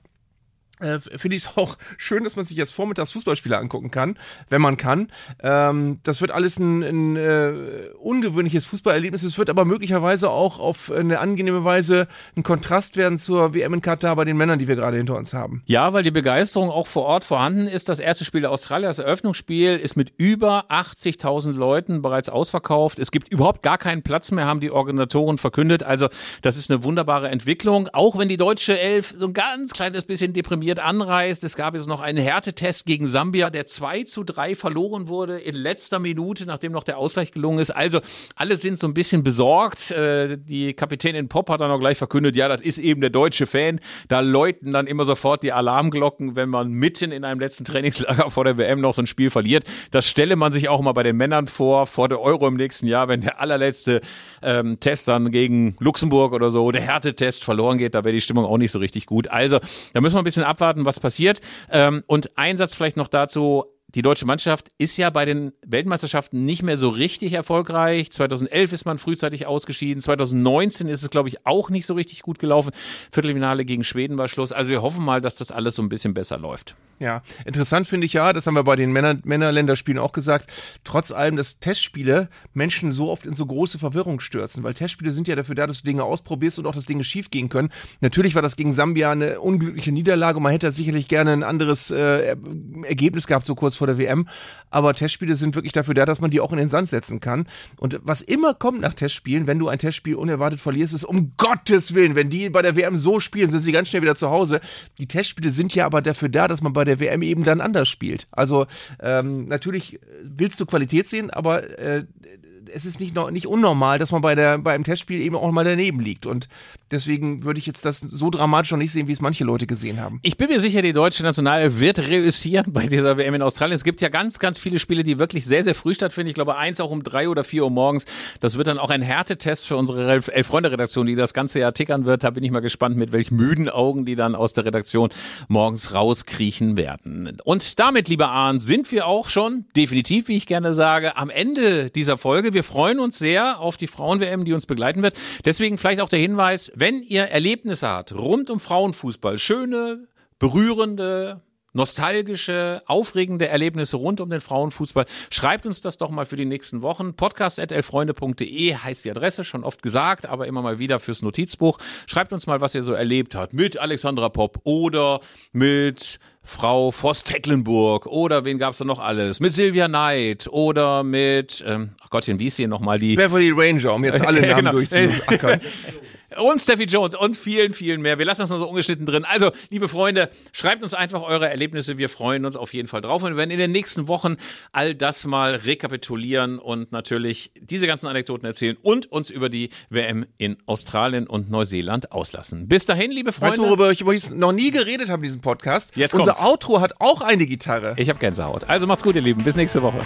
äh, finde ich es auch *laughs* schön, dass man sich jetzt vormittags Fußballspiele angucken kann, wenn man kann. Ähm, das wird alles ein, ein äh, ungewöhnliches Fußballerlebnis. Es wird aber möglicherweise auch auf eine angenehme Weise ein Kontrast werden zur WM in Katar bei den Männern, die wir gerade hinter uns haben. Ja, weil die Begeisterung auch vor Ort vorhanden ist. Das erste Spiel der Australier, das Eröffnungsspiel, ist mit über 80.000 Leuten bereits ausverkauft. Es gibt überhaupt gar keinen Platz mehr, haben die Organisatoren verkündet. Also das ist eine wunderbare Entwicklung. Auch wenn die deutsche Elf so ein ganz kleines bisschen deprimiert motiviert anreist. Es gab jetzt noch einen Härtetest gegen Sambia, der 2 zu 3 verloren wurde in letzter Minute, nachdem noch der Ausgleich gelungen ist. Also alle sind so ein bisschen besorgt. Äh, die Kapitänin Pop hat dann auch gleich verkündet, ja, das ist eben der deutsche Fan. Da läuten dann immer sofort die Alarmglocken, wenn man mitten in einem letzten Trainingslager vor der WM noch so ein Spiel verliert. Das stelle man sich auch mal bei den Männern vor, vor der Euro im nächsten Jahr, wenn der allerletzte ähm, Test dann gegen Luxemburg oder so, der Härtetest verloren geht, da wäre die Stimmung auch nicht so richtig gut. Also, da müssen wir ein bisschen abwarten abwarten, was passiert. Ähm, und ein Satz vielleicht noch dazu die deutsche Mannschaft ist ja bei den Weltmeisterschaften nicht mehr so richtig erfolgreich. 2011 ist man frühzeitig ausgeschieden. 2019 ist es, glaube ich, auch nicht so richtig gut gelaufen. Viertelfinale gegen Schweden war Schluss. Also wir hoffen mal, dass das alles so ein bisschen besser läuft. Ja, interessant finde ich ja, das haben wir bei den Männer Männerländerspielen auch gesagt, trotz allem, dass Testspiele Menschen so oft in so große Verwirrung stürzen, weil Testspiele sind ja dafür da, dass du Dinge ausprobierst und auch, dass Dinge schief gehen können. Natürlich war das gegen Sambia eine unglückliche Niederlage man hätte sicherlich gerne ein anderes äh, Ergebnis gehabt, so kurz vor der WM. Aber Testspiele sind wirklich dafür da, dass man die auch in den Sand setzen kann. Und was immer kommt nach Testspielen, wenn du ein Testspiel unerwartet verlierst, ist um Gottes Willen, wenn die bei der WM so spielen, sind sie ganz schnell wieder zu Hause. Die Testspiele sind ja aber dafür da, dass man bei der WM eben dann anders spielt. Also ähm, natürlich willst du Qualität sehen, aber äh, es ist nicht, nicht unnormal, dass man bei, der, bei einem Testspiel eben auch mal daneben liegt. Und deswegen würde ich jetzt das so dramatisch noch nicht sehen, wie es manche Leute gesehen haben. Ich bin mir sicher, die deutsche Nationalelf wird reüssieren bei dieser WM in Australien. Es gibt ja ganz, ganz viele Spiele, die wirklich sehr, sehr früh stattfinden. Ich glaube, eins auch um drei oder vier Uhr morgens. Das wird dann auch ein Härtetest für unsere Elf-Freunde-Redaktion, die das ganze Jahr tickern wird. Da bin ich mal gespannt, mit welch müden Augen die dann aus der Redaktion morgens rauskriechen werden. Und damit, lieber Arndt, sind wir auch schon definitiv, wie ich gerne sage, am Ende dieser Folge. Wir Wir freuen uns sehr auf die Frauen-WM, die uns begleiten wird. Deswegen vielleicht auch der Hinweis, wenn ihr Erlebnisse habt rund um Frauenfußball, schöne, berührende, nostalgische, aufregende Erlebnisse rund um den Frauenfußball. Schreibt uns das doch mal für die nächsten Wochen. Podcast.elfreunde.de heißt die Adresse, schon oft gesagt, aber immer mal wieder fürs Notizbuch. Schreibt uns mal, was ihr so erlebt habt mit Alexandra Popp oder mit Frau Voss-Tecklenburg oder wen gab's da noch alles? Mit Silvia Knight oder mit, ähm, ach Gottchen, wie ist hier nochmal die? Beverly Ranger, um jetzt alle *laughs* Namen Genau. durchzuackern. *laughs* und Steffi Jones und vielen, vielen mehr. Wir lassen das nur so ungeschnitten drin. Also, liebe Freunde, schreibt uns einfach eure Erlebnisse. Wir freuen uns auf jeden Fall drauf und wir werden in den nächsten Wochen all das mal rekapitulieren und natürlich diese ganzen Anekdoten erzählen und uns über die WM in Australien und Neuseeland auslassen. Bis dahin, liebe Weißt du, Freunde. worüber ich übrigens noch nie geredet habe in diesem Podcast? Jetzt Unser kommt's. Outro hat auch eine Gitarre. ich habe Gänsehaut. Also macht's gut, ihr Lieben. Bis nächste Woche.